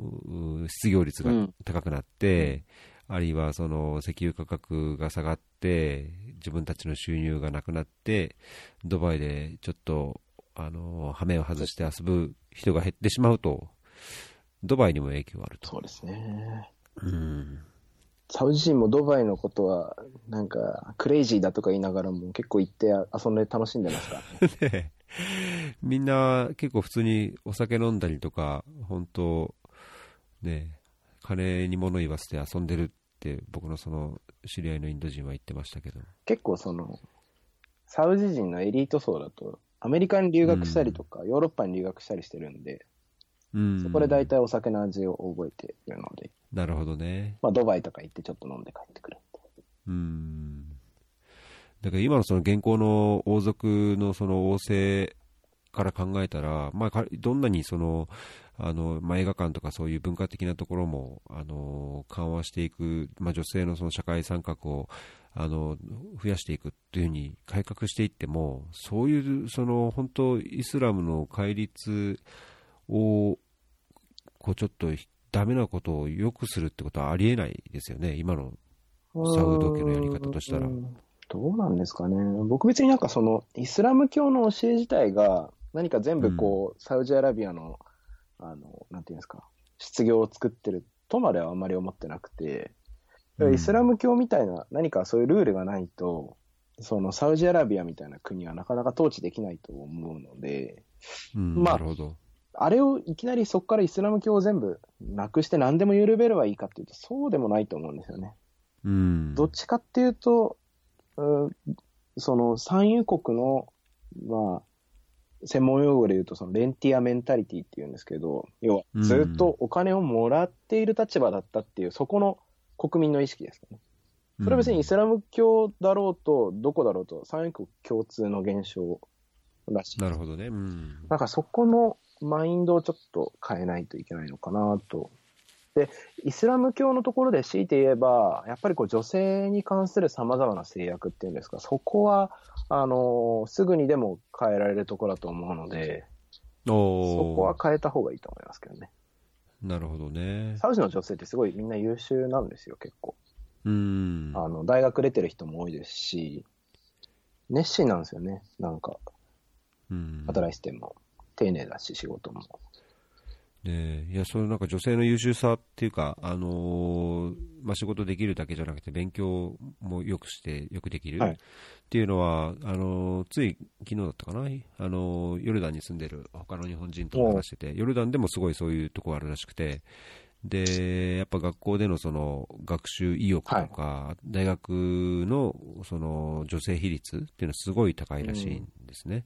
失業率が高くなって、うん、あるいはその石油価格が下がって、自分たちの収入がなくなって、ドバイでちょっと、あの、羽目を外して遊ぶ人が減ってしまうと、ドバイにも影響があると。そうですね。うん。サウジ人もドバイのことは、なんか、クレイジーだとか言いながらも結構行って遊んで楽しんでますからね。みんな結構普通にお酒飲んだりとか、本当、ね、金に物言わせて遊んでるって僕のその知り合いのインド人は言ってましたけど。結構その、サウジ人のエリート層だと、アメリカに留学したりとか、うん、ヨーロッパに留学したりしてるんで、うん、そこで大体お酒の味を覚えているので。なるほどね。まあ、ドバイとか行ってちょっと飲んで帰ってくる。うん。だから今のその現行の王族のその王政から考えたら、まあ、どんなにその、あの、まあ、映画館とかそういう文化的なところも、あの、緩和していく、まあ、女性のその社会参画を、あの、増やしていくっていうふうに改革していっても、そういう、その、本当、イスラムの戒律を、こう、ちょっと、ダメなことを良くするってことはありえないですよね、今のサウド家のやり方としたら。どうなんですかね。僕別になんかその、イスラム教の教え自体が、何か全部こう、うん、サウジアラビアの、あの、なんていうんですか、失業を作ってるとまではあんまり思ってなくて、イスラム教みたいな何かそういうルールがないと、そのサウジアラビアみたいな国はなかなか統治できないと思うので、うん、まあ、あれをいきなりそこからイスラム教を全部なくして何でも緩めればいいかっていうと、そうでもないと思うんですよね。うん、どっちかっていうと、うその産油国の、まあ、専門用語で言うと、そのレンティアメンタリティっていうんですけど、要はずっとお金をもらっている立場だったっていう、そこの国民の意識ですね。それは別にイスラム教だろうと、どこだろうと、産油国共通の現象らしい。なるほどね。うん。なんかそこのマインドをちょっと変えないといけないのかなとで、イスラム教のところで強いて言えば、やっぱりこう女性に関する様々な制約っていうんですか、そこは、あの、すぐにでも変えられるところだと思うので、そこは変えた方がいいと思いますけどね。なるほどね。サウジの女性ってすごいみんな優秀なんですよ、結構。うん。あの、大学出てる人も多いですし、熱心なんですよね、なんか。うん。働いてても。丁寧だし、仕事も。ね、いや、そのなんか女性の優秀さっていうか、あのー、まあ、仕事できるだけじゃなくて、勉強もよくして、よくできる、っていうのは、あのー、つい昨日だったかな、あのー、ヨルダンに住んでる他の日本人と話してて、ヨルダンでもすごいそういうところあるらしくて、で、やっぱ学校でのその学習意欲とか、はい、大学のその女性比率っていうのはすごい高いらしいんですね。うん、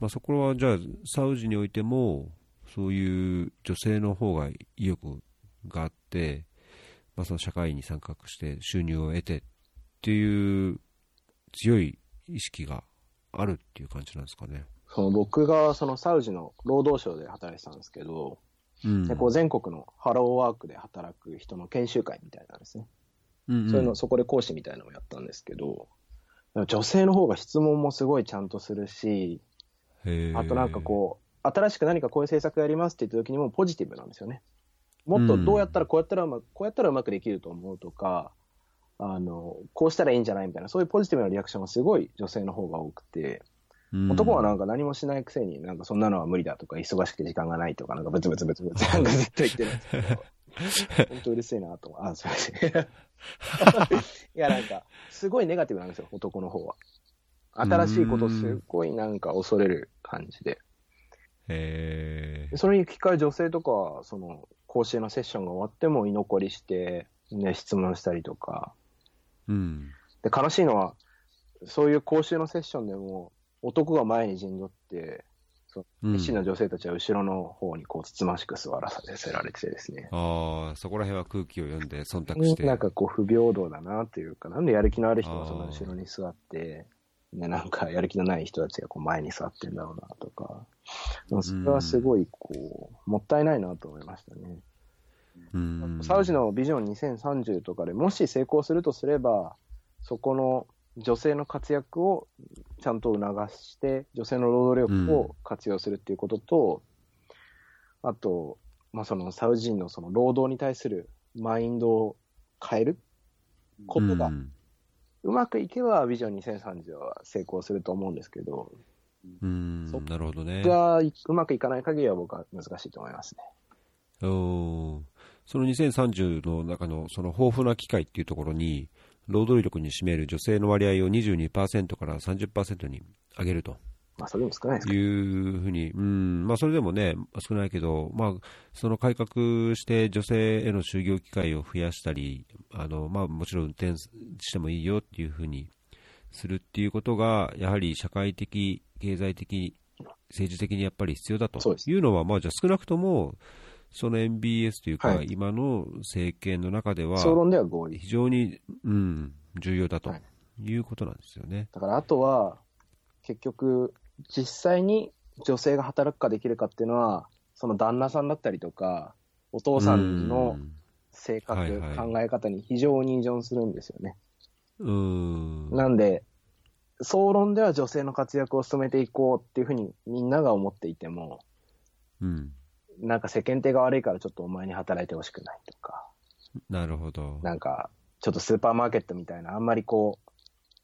まあ、そこはじゃあ、サウジにおいても、そういう女性の方が意欲があって、まあ、その社会に参画して収入を得てっていう強い意識があるっていう感じなんですかね。その僕がそのサウジの労働省で働いてたんですけど、うん。でこう全国のハローワークで働く人の研修会みたいなんですね。うんうん。そういうの、そこで講師みたいなのをやったんですけど、女性の方が質問もすごいちゃんとするし、あとなんかこう、新しく何かこういう政策やりますって言った時にもポジティブなんですよね。もっとどうやったらこうやったらうまく、こうやったらうまくできると思うとか、あの、こうしたらいいんじゃないみたいな、そういうポジティブなリアクションがすごい女性の方が多くて、うん男はなんか何もしないくせに、なんかそんなのは無理だとか、忙しくて時間がないとか、なんかブツブツブツブツなんかずっと言ってるんですけど、本当うるせえなと。あ、すいません。いや、なんか、すごいネガティブなんですよ、男の方は。新しいことをすごいなんか恐れる感じで。へでそれに機会女性とかは、その、講習のセッションが終わっても居残りして、ね、質問したりとか。ーうんで、悲しいのは、そういう講習のセッションでも、男が前に陣取って、うん熱心な女性たちは後ろの方にこう、つつましく座らせられててですね。ああ、そこら辺は空気を読んで忖度して。なんかこう、不平等だなというか、なんでやる気のある人がそんな後ろに座って、ね、なんかやる気のない人たちがこう前に座ってんだろうなとか、それはすごいこう、もったいないなと思いましたね。うんサウジのビジョン2030とかでもし成功するとすれば、そこの女性の活躍をちゃんと促して、女性の労働力を活用するっていうことと、あと、まあ、そのサウジ人のその労働に対するマインドを変えることがうんうまくいけばビジョン2030は成功すると思うんですけど、うんそなるほどね。がうまくいかない限りは僕は難しいと思いますね。おーその2030の中のその豊富な機会っていうところに、労働力に占める女性の割合を22%から30%に上げると。まあ、それでも少ないですい。うふうに、うん。まあ、それでもね、少ないけど、まあ、その改革して女性への就業機会を増やしたり、あのまあ、もちろん運転してもいいよっていうふうにするっていうことが、やはり社会的、経済的、政治的にやっぱり必要だと。いうのは、まあ、じゃあ少なくとも、その MBS というか、はい今の政権の中では、総論では合意。非常に、うん、重要だとはいいうことなんですよね。だからあとは、結局、実際に女性が働くかできるかっていうのは、その旦那さんだったりとか、お父さんの性格、はいはい考え方に非常に依存するんですよね。うん、うんなんで、総論では女性の活躍を進めていこうっていうふうにみんなが思っていても、うん、なんか世間体が悪いからちょっとお前に働いてほしくないとか、なるほど。なんかちょっとスーパーマーケットみたいな、あんまりこ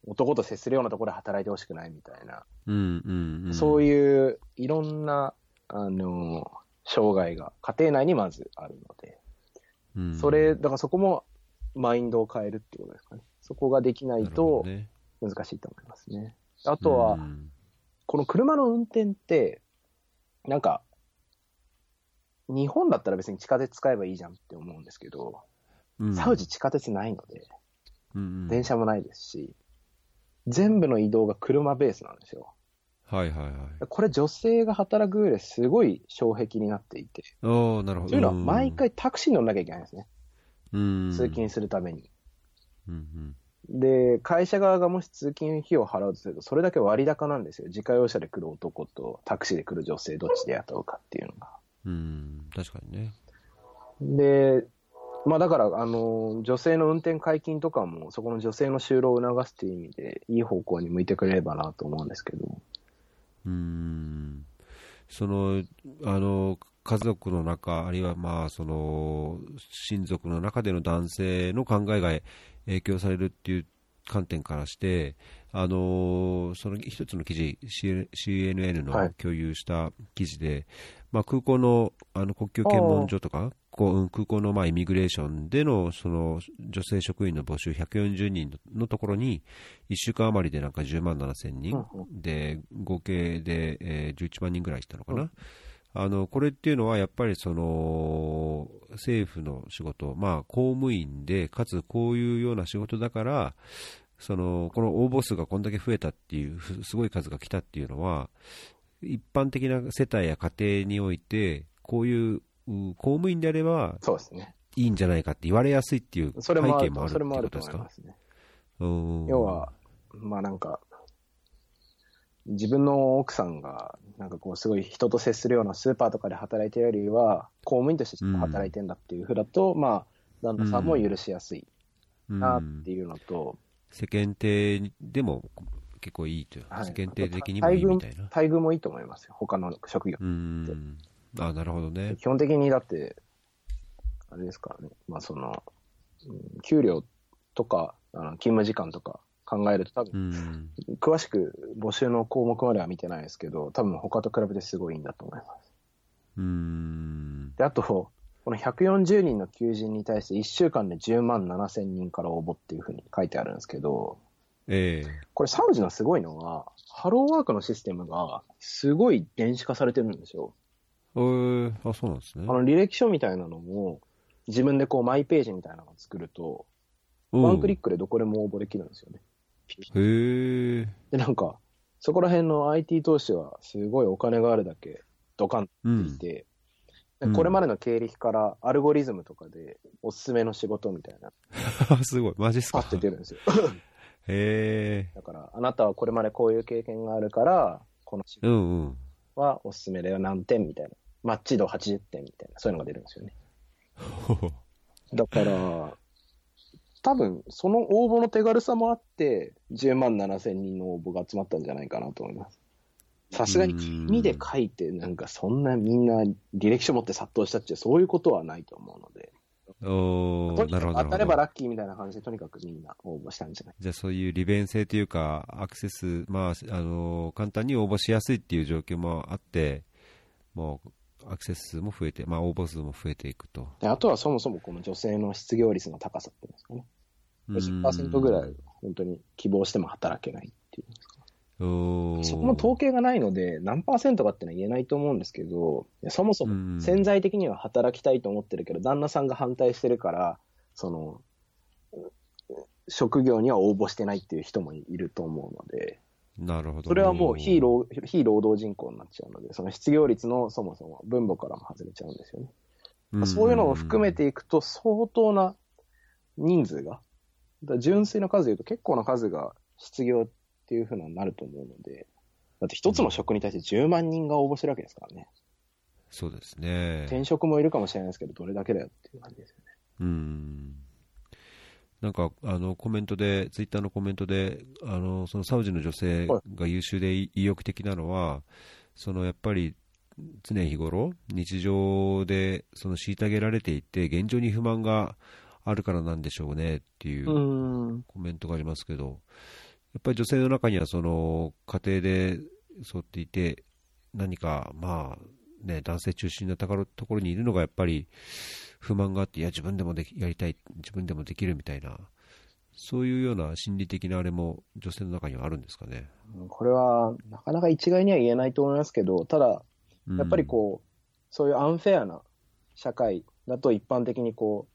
う、男と接するようなところで働いてほしくないみたいな、うんうんうん、そうう、いういろんな、あの、障害が家庭内にまずあるので、うんそれ、だからそこもマインドを変えるってことですかね。そこができないと難しいと思いますね。あとは、うん。この車の運転って、なんか、日本だったら別に地下鉄使えばいいじゃんって思うんですけど、うんサウジ地下鉄ないので、うんうん電車もないですし、全部の移動が車ベースなんですよ。はいはいはい。これ女性が働く上ですごい障壁になっていて、おーなるほど。というのは毎回タクシーに乗んなきゃいけないんですね。うん、通勤するために。うんで、会社側がもし通勤費用を払うとすると、それだけ割高なんですよ。自家用車で来る男とタクシーで来る女性、どっちで雇うかっていうのが。うん、うん、確かにね。で、まあだから、あの、女性の運転解禁とかも、そこの女性の就労を促すという意味で、いい方向に向いてくれればなと思うんですけど。うん、その、あの、家族の中、あるいはまあ、その、親族の中での男性の考えが影響されるっていう観点からして、あのその一つの記事、C- CNN はい。の共有した記事で、まあ、空港のあの国境検問所とか、空港のまあイミグレーションでのその女性職員の募集140人のところに、1週間余りでなんか10万7000人、うんで合計で、えー11万人ぐらいいったのかな。あのこれっていうのはやっぱりその政府の仕事、まあ、公務員で、かつこういうような仕事だから、そのこの応募数がこんだけ増えたっていう、ふすごい数が来たっていうのは、一般的な世帯や家庭において、こういうう公務員であればそうですね。いいんじゃないかって言われやすいっていう背それもあると、景もあるってことですか？要は、まあなんか、自分の奥さんが、なんかこう、すごい人と接するようなスーパーとかで働いてるよりは、公務員として働いてんだっていうふうだと、まあ、旦那さんも許しやすいなっていうのと、世間体でも結構いいという、はい世間体的にもいいみたいな。待遇もいいと思いますよ、他の職業。うん。あ、なるほどね。基本的にだって、あれですからね、まあその、うん給料とか、あの勤務時間とか考えると多う分、ん。詳しく募集の項目までは見てないですけど、多分他と比べてすごいいいんだと思います。うん。で、あと、この140人の求人に対して1週間で10万7千人から応募っていうふうに書いてあるんですけど、えこれサウジのすごいのは、ハローワークのシステムがすごい電子化されてるんですよ。えー、あ、そうなんですねあ。の履歴書みたいなのも、自分でこうマイページみたいなのを作ると、うんワンクリックでどこでも応募できるんですよね。へえ。で、なんか、そこら辺の IT 投資はすごいお金があるだけドカンうんとい。て、でうんこれまでの経歴からアルゴリズムとかでおすすめの仕事みたいな、すごい。マジっすか？パッ。て出るんですよ。へえ。だから、あなたはこれまでこういう経験があるから、この仕事。はおすすめだよ何点みたいな。マッチ度80点みたいな、そういうのが出るんですよね。だから、多分、その応募の手軽さもあって、10万7千人の応募が集まったんじゃないかなと思います。さすがに紙で書いて、なんかそんなみんな履歴書持って殺到したって、そういうことはないと思うので、お。なるほど当たればラッキーみたいな感じで、とにかくみんな応募したんじゃないじゃあそういう利便性というか、アクセス、まあ、あの、簡単に応募しやすいっていう状況もあって、もう、アクセス数も増えて、まあ、応募数も増えていくと。であとはそもそもこの女性の失業率の高さっていうんですかね。10%ぐらい、本当に希望しても働けないっていう。おーそこも統計がないので、何パーセントかってのは言えないと思うんですけど、そもそうんも潜在的には働きたいと思ってるけど、旦那さんが反対してるから、その、職業には応募してないっていう人もいると思うので、なるほど。それはもう非労非労働人口になっちゃうので、その失業率のそもそも分母からも外れちゃうんですよね。うんそういうのを含めていくと、相当な人数が、だ純粋な数で言うと結構な数が失業っていうふうになると思うので、だって一つの職に対して10万人が応募してるわけですからね。そうですね。転職もいるかもしれないですけど、どれだけだよっていう感じですよね。うん。なんか、あの、コメントで、ツイッターのコメントで、あの、そのサウジの女性が優秀で意欲的なのは、そのやっぱり、常日頃、日常でその虐げられていて、現状に不満があるからなんでしょうねっていううん。コメントがありますけど、やっぱり女性の中にはその家庭でそうっていて、何かまあね、男性中心なところにいるのがやっぱり不満があって、いや、自分でもできやりたい、自分でもできるみたいな、そういうような心理的なあれも女性の中にはあるんですかね？これは、なかなか一概には言えないと思いますけど、ただ、うんやっぱりこう、そういうアンフェアな社会だと一般的にこ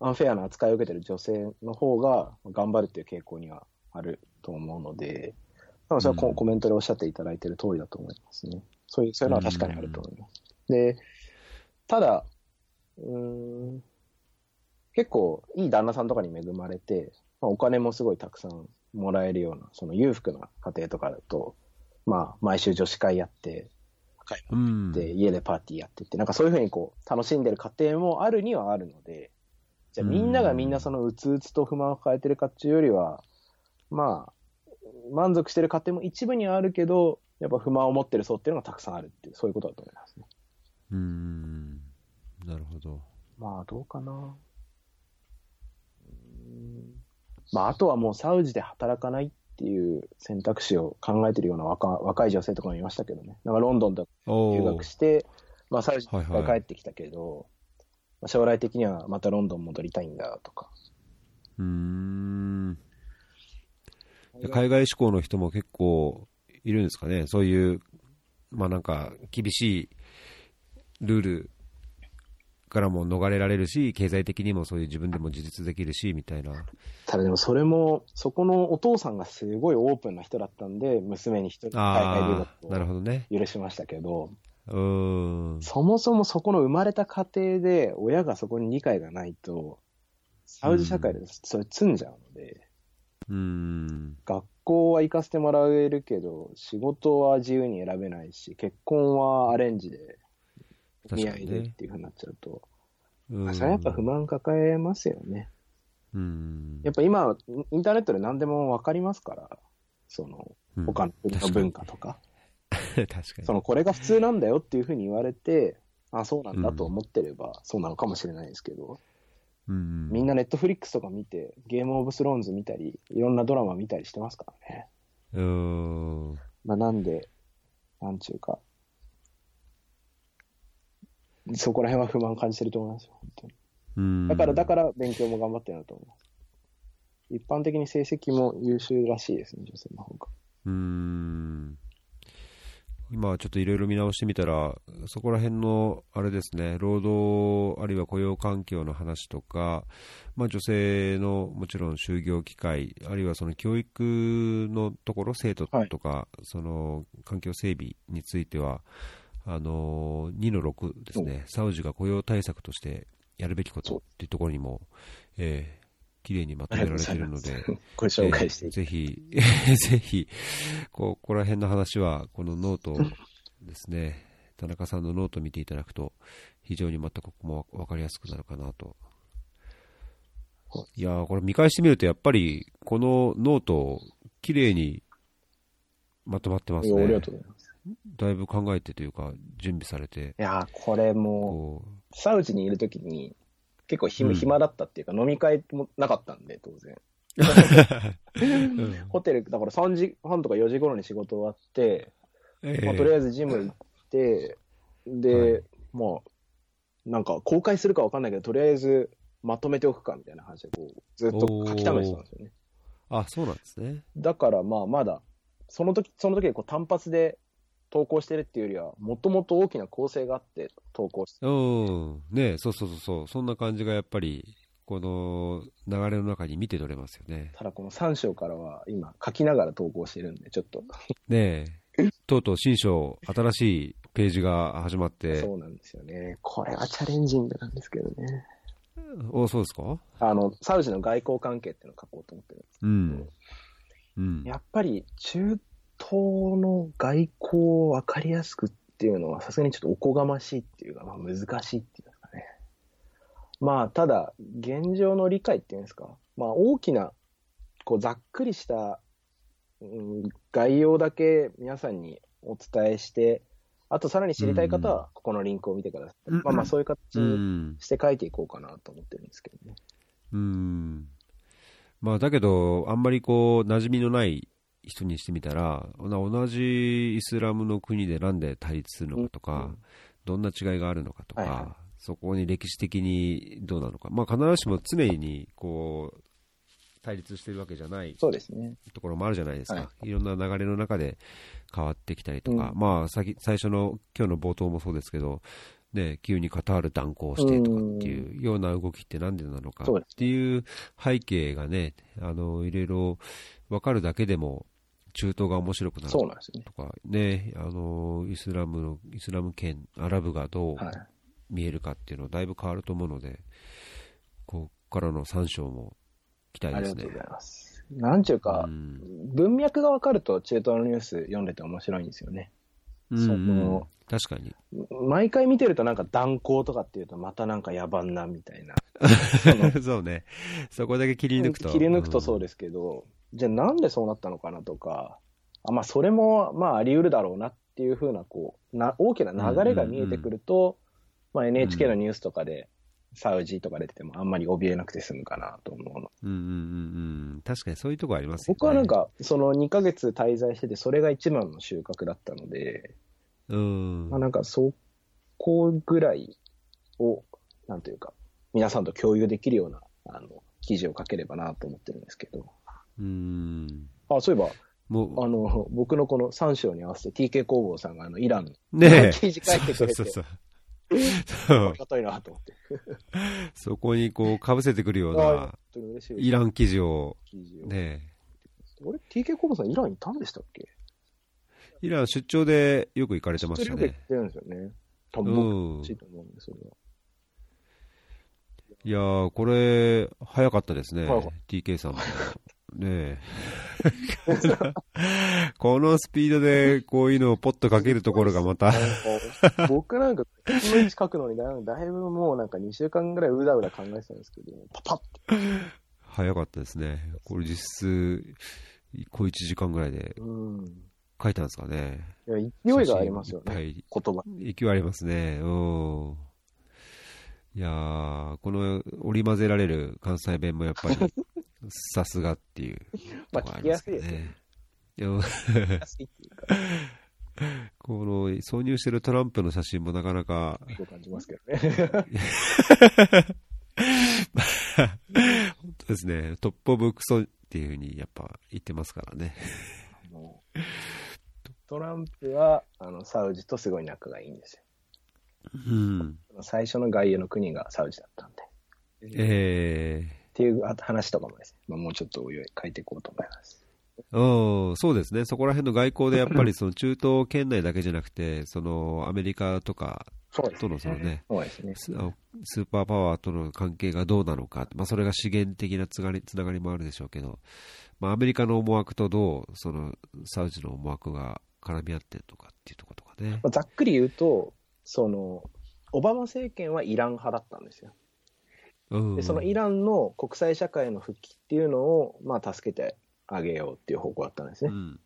う、アンフェアな扱いを受けてる女性の方が頑張るっていう傾向にはあると思うので、それはコ,、メントでおっしゃっていただいている通りだと思いますね。そういう、そういうのは確かにあると思います。で、ただ、うーん、結構いい旦那さんとかに恵まれて、まあ、お金もすごいたくさんもらえるような、その裕福な家庭とかだと、まあ、毎週女子会やって、買いうん。で、家でパーティーやってって、なんかそういうふうにこう、楽しんでる家庭もあるにはあるので、じゃあみんながみんなそのうつうつと不満を抱えてるかっていうよりは、まあ、満足してる家庭も一部にはあるけど、やっぱ不満を持ってる層っていうのがたくさんあるっていう、そういうことだと思いますね。うん。なるほど。まあ、どうかな。うーんまあ、あとはもうサウジで働かないっていう選択肢を考えてるような若若い女性とかもいましたけどね。なんかロンドンとか留学して、まあ、サウジにはいはい帰ってきたけど、まあ将来的にはまたロンドン戻りたいんだとか。うーん。海外志向の人も結構いるんですかね、そういう、まあなんか、厳しいルールからも逃れられるし、経済的にもそういう自分でも自立できるし、みたいな。ただでもそれも、そこのお父さんがすごいオープンな人だったんで、娘に一人海外留なるほどね。許しましたけど、うん。そもそもそこの生まれた家庭で親がそこに理解がないと、サウジ社会でそれ積んじゃうので、うん。学校は行かせてもらえるけど、仕事は自由に選べないし、結婚はアレンジで、見合い。でっていうふうになっちゃうと、うんまあそれはやっぱ不満抱えますよね。うん。やっぱ今、インターネットで何でも分かりますから、その、うん他の国の文化とか、確かに。その、これが普通なんだよっていうふうに言われて、あ、そうなんだと思ってれば、そうなのかもしれないですけど、うん。みんなネットフリックスとか見て、ゲームオブスローンズ見たり、いろんなドラマ見たりしてますからね。うん。まあ、なんで、なんちゅうか、そこら辺は不満感じてると思いますよ、本当に。うん。だから、だから勉強も頑張ってるんだと思います。一般的に成績も優秀らしいですね、女性の方が。うーん今ちょっといろいろ見直してみたら、そこら辺の、あれですね、労働あるいは雇用環境の話とか、まあ、女性のもちろん就業機会、あるいはその教育のところ、生徒とか、その環境整備については、あの2の6ですね、サウジが雇用対策としてやるべきことっていうところにも、えー、綺麗にまとめられているので、ご紹介していき、ぜひ、ぜひ、ここら辺の話は、このノートですね、田中さんのノートを見ていただくと、非常にまたここも分かりやすくなるかなと。いやーこれ見返してみると、やっぱり、この note、綺麗にまとまってますね。いやありがとうございます。だいぶ考えてというか、準備されて、いやー、これもこう、う、サウジにいるときに、結構暇,、うん暇だったっていうか、飲み会もなかったんで、当然。うん ホテル、だから3時半とか4時頃に仕事終わって、えまあ、とりあえずジム行って、で、はいまあ、なんか公開するかわかんないけど、とりあえずまとめておくかみたいな話で、こう、ずっと書き溜めてたんですよね。あ、そうなんですね。だからまあ、まだ、その時、その時こう単発で投稿してるっていうよりは、もともと大きな構成があって投稿して、うん。ねそうそうそうそう。そんな感じがやっぱり、この流れの中に見て取れますよね。ただこの3章からは今書きながら投稿してるんで、ちょっと、ねえ。とうとう新章、新しいページが始まって。そうなんですよね。これはチャレンジングなんですけどね。お、そうですか？あの、サウジの外交関係っていうのを書こうと思ってるんですうん。うん。やっぱり中東の外交を分かりやすくっていうのはさすがにちょっとおこがましいっていうか、まあ、難しいっていうかね。まあ、ただ、現状の理解っていうんですか、まあ、大きな、こう、ざっくりした、うん、概要だけ皆さんにお伝えして、あとさらに知りたい方は、ここのリンクを見てください。うんまあまあ、そういう形。して書いていこうかなと思ってるんですけどね。うん。まあ、だけど、あんまりこう、馴染みのない人にしてみたら、な同じイスラムの国でなんで対立するのかとか、うんどんな違いがあるのかとか、はいはそこに歴史的にどうなのか、まあ、必ずしも常にこう対立してるわけじゃないそうですね。ところもあるじゃないですか、、はい。ろんな流れの中で変わってきたりとか、うん。まあ先、最初の今日の冒頭もそうですけど、ね、急にカタール断行してとかっていうような動きってなんでなのかっていう背景がね、あのいろいろ分かるだけでも、中東が面白くなる。とかね、あのイスラムのイスラム圏、アラブがどうはい。見えるかっていうのはだいぶ変わると思うので、ここからの3章も期待ですねありがとうご。ざいます。なんちゅうか、うん文脈がわかると中東のニュース読んでて面白いんですよね。うんそうんの確かに。毎回見てるとなんか断行とかっていうとまたなんか野蛮なみたいな。そうね。そこだけ切り抜くと。切り抜くとそうでですけど、じゃあなんでそうなったのかなとか、あまあそれもまああり得るだろうなっていうふうなこうな大きな流れが見えてくると、まあ NHK のニュースとかでサウジとか出ててもあんまり怯えなくて済むかなと思うの。うんうんうんうん。確かにそういうとこありますよね。僕はなん、かその2ヶ月滞在しててそれが一番の収穫だったので、うん。まあ、なんかそこぐらいを、なんというか、皆さんと共有できるような、あの、記事を書ければなと思ってるんですけど。うん。あ、そういえば、もう、あの、僕のこの3章に合わせて TK 工房さんがあの、イランのねえ。記事書いてくれて、そうそうそう。そうありがたいなと思って。そこにこう、かぶせてくるようあな本当に嬉しいですイラン記事を、記事を。ね俺、TK 工房さんイランいたんでしたっけ？イラン出張でよく行かれてました出張でよくね。行ってるんですよね。多う分僕ん。欲しいと思うんですよ。いやー、これ、早かったですね TK さんも。ねえ。このスピードでこういうのをポッとかけるところがまた、僕なんか、この位置書くのにだだいぶもうなんか2週間ぐらいうだうだ考えてたんですけど、パパッ早かったですね。これ実質、小1時間ぐらいでうん。書いたんですかね。いや、勢いがありますよね。言葉。勢いありますね。うん。いやー、この織り交ぜられる関西弁もやっぱり、さすがっていう まあ聞きやすいね。いや安いっていうか、この挿入してるトランプの写真もなかなか、そう感じますけどね。本当ですね、トップオブクソっていうふうにやっぱ言ってますからね。トランプは、あの、サウジとすごい仲がいいんですうん。よ。最初の外遊の国がサウジだったんで。えっていうあ話とかもですね、まあ、もうちょっとおいおい書いていこうと思います。ー、うん、そうですね、そこら辺の外交でやっぱりその中東圏内だけじゃなくて、そのアメリカとかとのそのね、ね。スーパーパワーとの関係がどうなのか、まあ、それが資源的なつがりつながりもあるでしょうけど、まあ、アメリカの思惑とどうそのサウジの思惑が絡み合ってるのかっていうところとかね。まあざっくり言うと、その、オバマ政権はイラン派だったんですよ。うん。で、そのイランの国際社会の復帰っていうのを、まあ、助けてあげようっていう方向だったんですね。うん。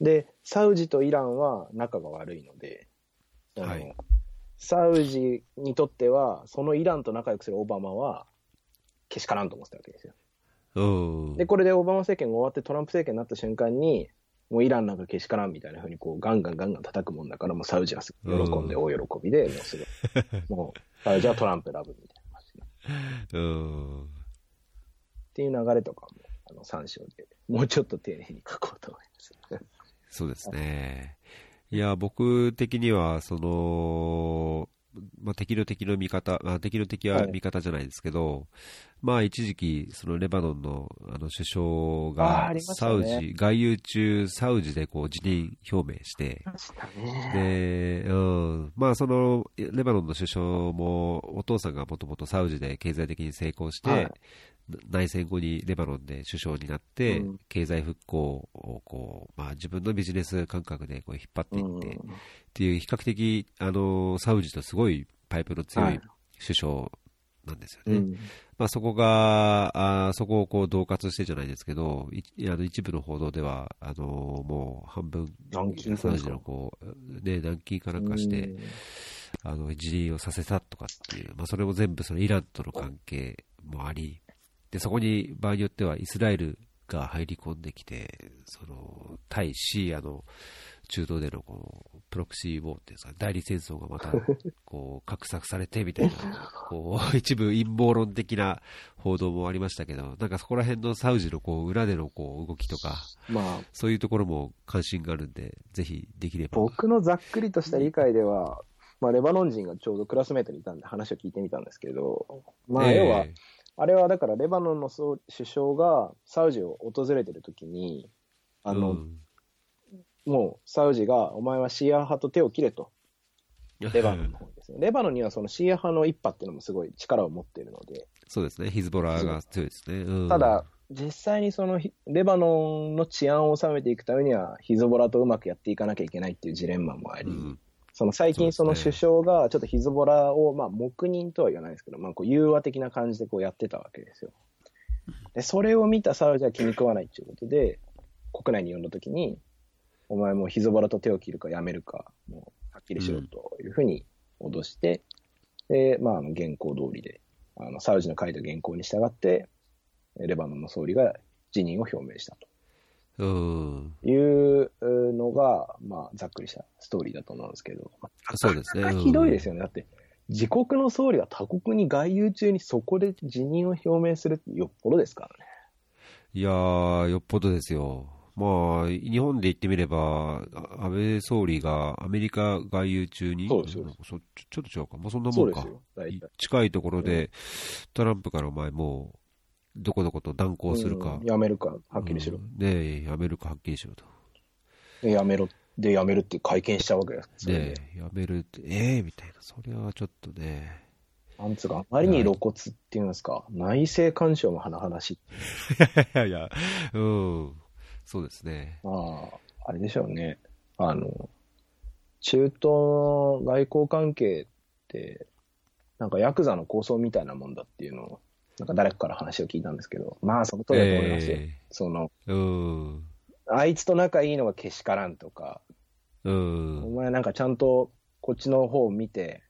で、サウジとイランは仲が悪いので、そのはい。サウジにとっては、そのイランと仲良くするオバマは、けしからんと思ってたわけですよ。うん。で、これでオバマ政権が終わってトランプ政権になった瞬間に、もうイランなんかけしからんみたいな風にこうガンガンガンガン叩くもんだから、もうサウジは喜んで大喜びで、もうすぐ、もうサウジはトランプラブみたいなう んっていう流れとかも、あの、参照で、もうちょっと丁寧に書こうと思います。そうですね。いや、僕的には、その、まあ、敵の敵の味方、まあ、敵の敵ははい。味方じゃないですけど、まあ、一時期、そのレバノンのあの首相がサウねジ、外遊中、サウジでこう辞任表明して。で、うん、まあ、その、レバノンの首相も、お父さんがもともとサウジで経済的に成功して、はい内戦後にレバノンで首相になって、うん。経済復興をこう、まあ、自分のビジネス感覚でこう引っ張っていって、うん。っていう比較的、あのサウジとすごいパイプの強はい。い首相なんですよね。うん。まあ、そこが、あーそこをこう恫喝してじゃないですけど、いあの一部の報道では、あのもう半分、軟禁サウジのこう、ね、軟禁かなんかして、うん。あの辞任をさせたとかっていう、まあ、それも全部そのイランとの関係もあり、でそこに場合によってはイスラエルが入り込んできて、その対シーアの中東でのこうプロクシーウォーっていうんですか、代理戦争がまた こう画策されてみたいな、こう一部陰謀論的な報道もありましたけど、なんかそこら辺のサウジのこう裏でのこう動きとか、まあ、そういうところも関心があるんで、ぜひできれば。僕のざっくりとした理解では、まあ、レバノン人がちょうどクラスメートにいたんで話を聞いてみたんですけど、まあ、ええ要は、あれはだからレバノンの総首相がサウジを訪れてるときに、あの、うん。もうサウジが、お前はシーア派と手を切れと、レバノンの方にですね。レバノンにはそのシーア派の一派っていうのもすごい力を持っているので、そうですね、ヒズボラが強いですね。うん。ただ、実際にそのヒレバノンの治安を収めていくためには、ヒズボラとうまくやっていかなきゃいけないっていうジレンマもあり、うんその最近その首相がちょっとヒズボラを、まあ、黙認とは言わないですけど、まあ、こう融和的な感じでこうやってたわけですよ。で、それを見たサウジは気に食わないということで、国内に呼んだときに、お前もうヒズボラと手を切るかやめるか、もうはっきりしろというふうに脅して、で、まあ、あの原稿通りで、あの、サウジの書いた原稿に従って、レバノンの総理が辞任を表明したうん、というのが、まあ、ざっくりしたストーリーだと思うんですけど、そうですね。ひどいですよね。だって、自国の総理が他国に外遊中にそこで辞任を表明するってよっぽどですからね。いやー、よっぽどですよ。まあ、日本で言ってみれば、あ安倍総理がアメリカ外遊中に、そうちょっと違うか、まあ、そんなもんですよ。大い体。近いところで、トランプからお前もう、どこどこと断交するか、うんやめるか、はっきりしろう。んやめるかはっきりしろと。でやめろ。で辞めるって会見しちゃうわけです。ねでやめるって、ええみたいな。それはちょっとね。なんつうか、あまりに露骨っていうんですか、内政干渉も甚だしい。いやいや、うん。そうですね。まあ、あれでしょうね。あの、中東の外交関係って、なんかヤクザの構想みたいなもんだっていうのを、なんか誰かから話を聞いたんですけど、まあその通りだと思いますよ。えその、えうん。あいつと仲いいのがけしからんとか、うんお。前なんかちゃんとこっちの方を見て、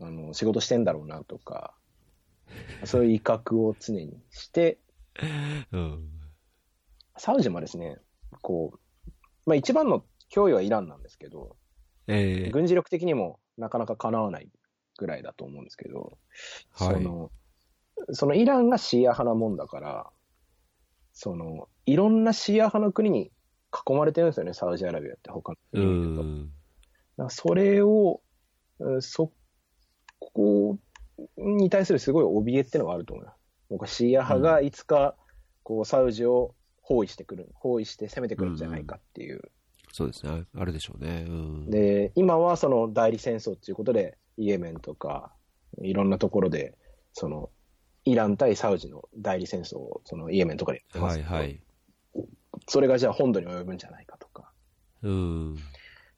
あの、仕事してんだろうなとか、そういう威嚇を常にして、うん。サウジもですね、こう、まあ一番の脅威はイランなんですけど、ええ軍事力的にもなかなか叶わないぐらいだと思うんですけど、はいその、そのイランがシーア派なもんだから、その、いろんなシーア派の国に囲まれてるんですよね、サウジアラビアって他のう国と。ん。だそれを、うんそこに対するすごい怯えってのがあると思います。僕はシーア派がいつか、こう、サウジを包囲してくる、包囲して攻めてくるんじゃないかっていう。そうですね。ああるでしょうね。うん。で、今はその代理戦争っていうことで、イエメンとか、いろんなところで、その、イラン対サウジの代理戦争を、そのイエメンとかでやってますけどはいはい。それがじゃあ本土に及ぶんじゃないかとか、うん。っ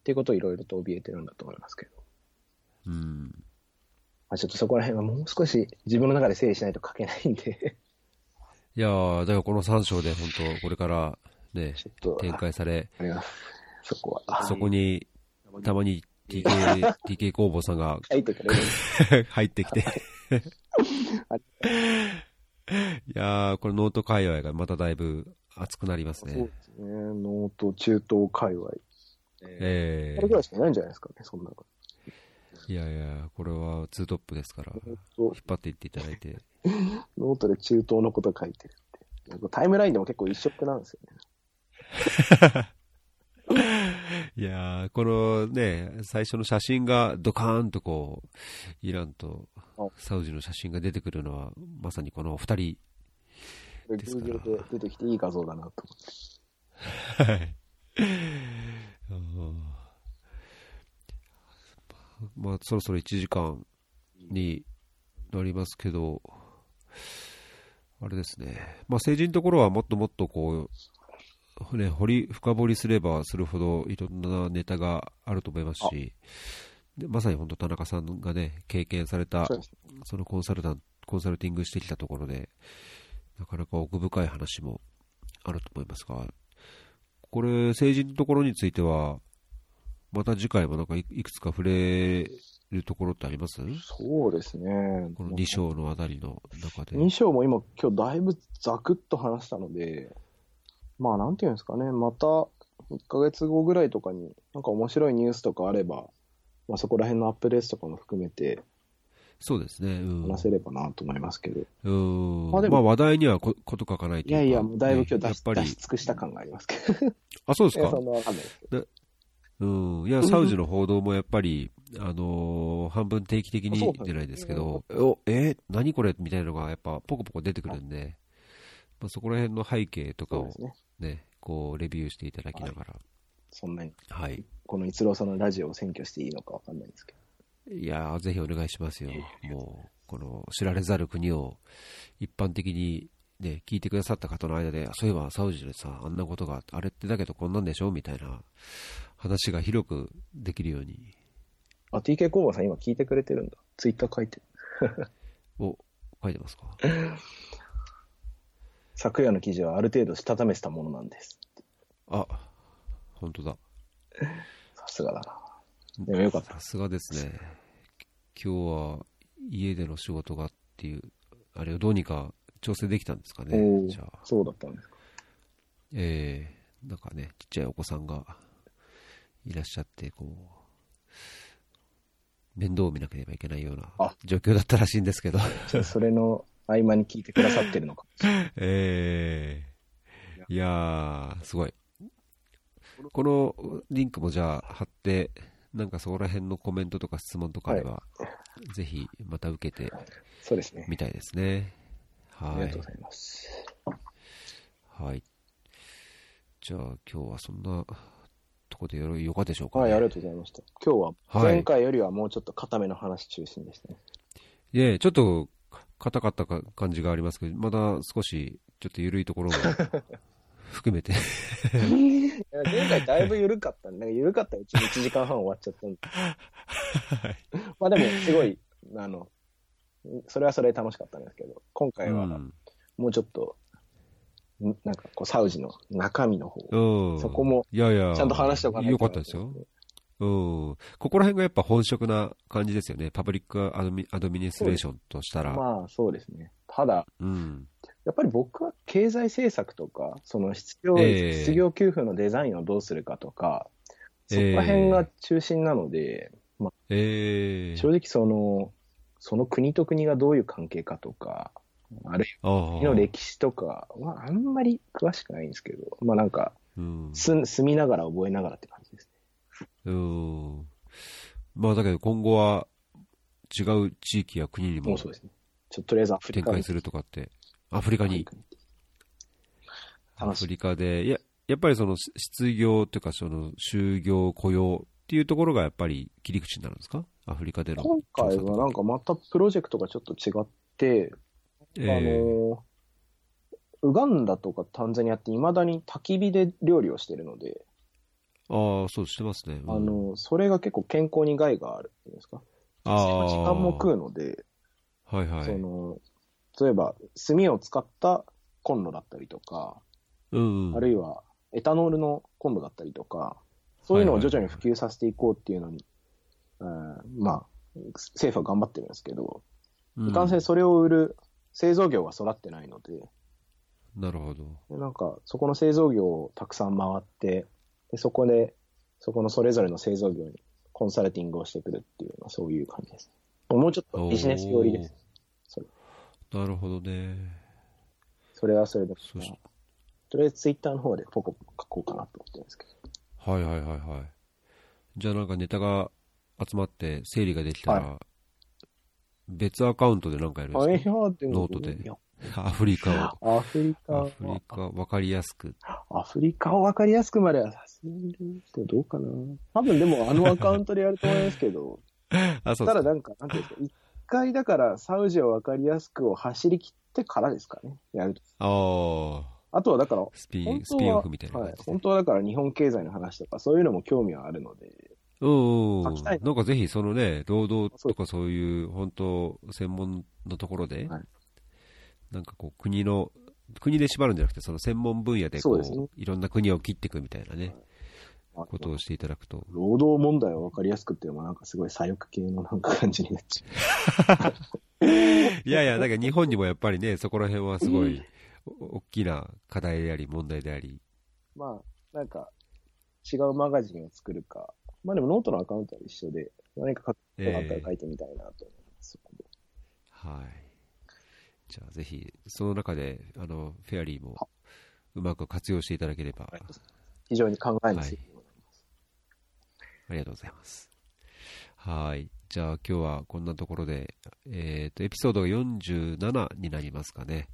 ていうことをいろいろと怯えてるんだと思いますけど。うん。まあ、ちょっとそこら辺はもう少し自分の中で整理しないと書けないんで、いやー、だからこの3章で本当、これからね、展開され、あります。そこは。そこにたまに TK、TK 工房さんが。入ってきて。いやー、これノート界隈がまただいぶ熱くなりますそうね。ですね。ノート中東界隈。ええー、これぐらいしかいないんじゃないですかね、そんなの。えいやいや、これはツートップですから、引っ張っていっていただいて。ノートで中東のこと書いてるって。タイムラインでも結構異色なんですよね。いやー、このね、最初の写真がドカーンとこう、イランとサウジの写真が出てくるのは、まさにこのお二人。ですからで出てきていい画像だなと思って。はい。うんまあ、そろそろ1時間になりますけど、あれですね、まあ、政治のところはもっともっとこう、ね、掘り深掘りすればするほどいろんなネタがあると思いますし、でまさに本当、田中さんがね、経験されたそのコンサルタンコンサルティングしてきたところで、なかなか奥深い話もあると思いますが、これ、政治のところについては、また次回もなんかいいくつか触れるところってあります？そうですね。この2章のあたりの中で。2章も今、今日だいぶザクッと話したので、まあなんていうんですかね、また1ヶ月後ぐらいとかに、なんか面白いニュースとかあれば、まあそこら辺のアップデートとかも含めてそうですね。うん。話せればなと思いますけど、うん。まあでもまあ話題にはここと書かないとい。いやいや、もうだいぶ今日出し,、ねやっぱり出し尽くした感がありますけど、あ、そうですか？そんなわかんないですけど。うん。いや、サウジの報道もやっぱり、あのー半分定期的にじゃないですけど、お、え？ー何これ？みたいなのがやっぱポコポコ出てくるんで、まあ、そこら辺の背景とかを。ね、こう、レビューしていただきながら、そんなに、はい。この逸郎さんのラジオを占拠していいのかわかんないんですけど。いやー、ぜひお願いしますよ。もう、この知られざる国を一般的にね、聞いてくださった方の間で、そういえばサウジでさ、あんなことが、あれってだけどこんなんでしょみたいな話が広くできるように、あ、TK 工房さん今聞いてくれてるんだ。ツイッター書いてる。を書いてますか？昨夜の記事はある程度したためてたものなんです。あ、本当だ。さすがだな。でもよかった。さすがですね。今日は家での仕事がっていう、あれをどうにか調整できたんですかおね。ーじゃあ、そうだったんですか。えー、なんかね、ちっちゃいお子さんがいらっしゃって、こう、面倒を見なければいけないようなあ状況だったらしいんですけど、じゃあそれの合間に聞いてくださってるのか。えー、いやー、すごい。このリンクもじゃあ貼って、なんかそこら辺のコメントとか質問とかあれば、ぜひまた受けてそうですね。みたいですね。はいありがとうご。ざいます。はい。じゃあ今日はそんなところでよろよかったでしょうか、はい、ありがとうございました。今日ははい前回よりはもうちょっと固めの話中心でしたね。いえ、ちょっと硬かったか感じがありますけど、まだ少しちょっと緩いところも 含めて。前回だいぶ緩かったんで、なんか緩かったうちに1時間半終わっちゃったんで。まあでも、すごい、あの、それはそれで楽しかったんですけど、今回はうんもうちょっと、んなんかこう、サウジの中身の方、うんそこもいやいや、ちゃんと話しておかないと。よかったですよ。。うん。ここら辺がやっぱ本職な感じですよね。パブリックアドミアドミニストレーションとしたら。まあ、そうですね。ただ、うん。やっぱり僕は経済政策とか、その失業,、ええ失業給付のデザインをどうするかとか、そこら辺が中心なので、まええあ、正直その、その国と国がどういう関係かとか、あるいはの歴史とかはあんまり詳しくないんですけど、まあなんか、うん。す住みながら覚えながらって。うん。まあだけど今後は違う地域や国にもそうですね。ちょっととりあえずアフリカに展開するとかって、アフリカに、ア。フリカで、いや、やっぱりそのし失業というかその就業雇用っていうところがやっぱり切り口になるんですか？アフリカでの。今回はなんかまたプロジェクトがちょっと違って、ええあの、ウガンダとかタンザニアって未だに焚き火で料理をしてるので、ああ、そうしてますね。うんあ、の、それが結構健康に害があるっていうんですか？ああ時間も食うので、はいはい。その、例えば炭を使ったコンロだったりとか、うんうん。あるいはエタノールのコンロだったりとか、そういうのを徐々に普及させていこうっていうのに、うんまあ、政府は頑張ってるんですけど、うんいかんせんそれを売る製造業が育ってないので、なるほど。でなんか、そこの製造業をたくさん回って、でそこで、そこのそれぞれの製造業にコンサルティングをしてくるっていうのはそういう感じです。もうちょっとビジネス寄りです。なるほどね。それはそれで、そしとりあえずツイッターの方でポコポコ書こうかなと思ってるんですけど。はいはいはいはい。じゃあなんかネタが集まって整理ができたら、別アカウントでなんかやるんあ、いですかノートでいやアフリカを。アフリカアフリカ、わかりやすく。アフリカを分かりやすくまではさすがにどうかな。多分でもあのアカウントでやると思いますけど、あ、そう。ただなんか、なんていうんですか、一回だからサウジを分かりやすくを走り切ってからですかね、やると。ああ、あとはだから、スピン、スピンオフみたいなはい。本当はだから日本経済の話とか、そういうのも興味はあるので、うんうん書きたいなんかぜひそのね、労働とかそういう本当専門のところで、はいなんかこう国の、国で縛るんじゃなくて、その専門分野でこうそうですねいろんな国を切っていくみたいなね、あことをしていただくと。労働問題を分かりやすくっていうのもなんかすごい左翼系のなんか感じになっちゃう。いやいや、なんか日本にもやっぱりね、そこら辺はすごいお大きな課題であり、問題であり、まあ、なんか、違うマガジンを作るか、まあでもノートのアカウントは一緒で、何か書くことがあったら書いてみたいなと思います。そこではい。じゃあぜひ、その中で、あの、フェアリーもうまく活用していただければ、はい非常に考えについてございます。ありがとうございます。はい。じゃあ今日はこんなところで、えっ、と、エピソードが47になりますかね。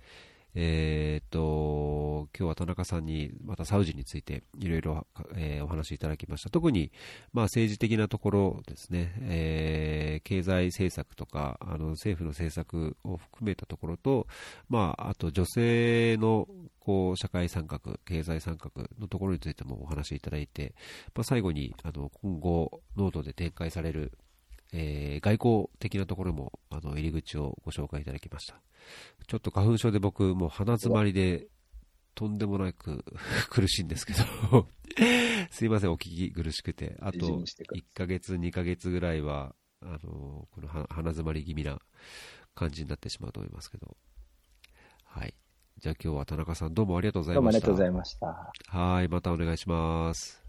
えっ、と、今日は田中さんにまたサウジについていろいろ、お話しいただきました。特に、まあ政治的なところですね、えー経済政策とか、あの政府の政策を含めたところと、まあ、あと女性のこう社会参画、経済参画のところについてもお話しいただいて、まあ、最後にあの今後、ノートで展開される、えー外交的なところもあの入り口をご紹介いただきました。ちょっと花粉症で僕、もう鼻詰まりでとんでもなく 苦しいんですけど、すいません、お聞き苦しくて、あと大事にしてくだ1ヶ月、2ヶ月ぐらいは、あのこのは鼻詰まり気味な感じになってしまうと思いますけど、はい。じゃあ今日は田中さんどうもありがとうございました。どうもありがとうございました。はい、またお願いします。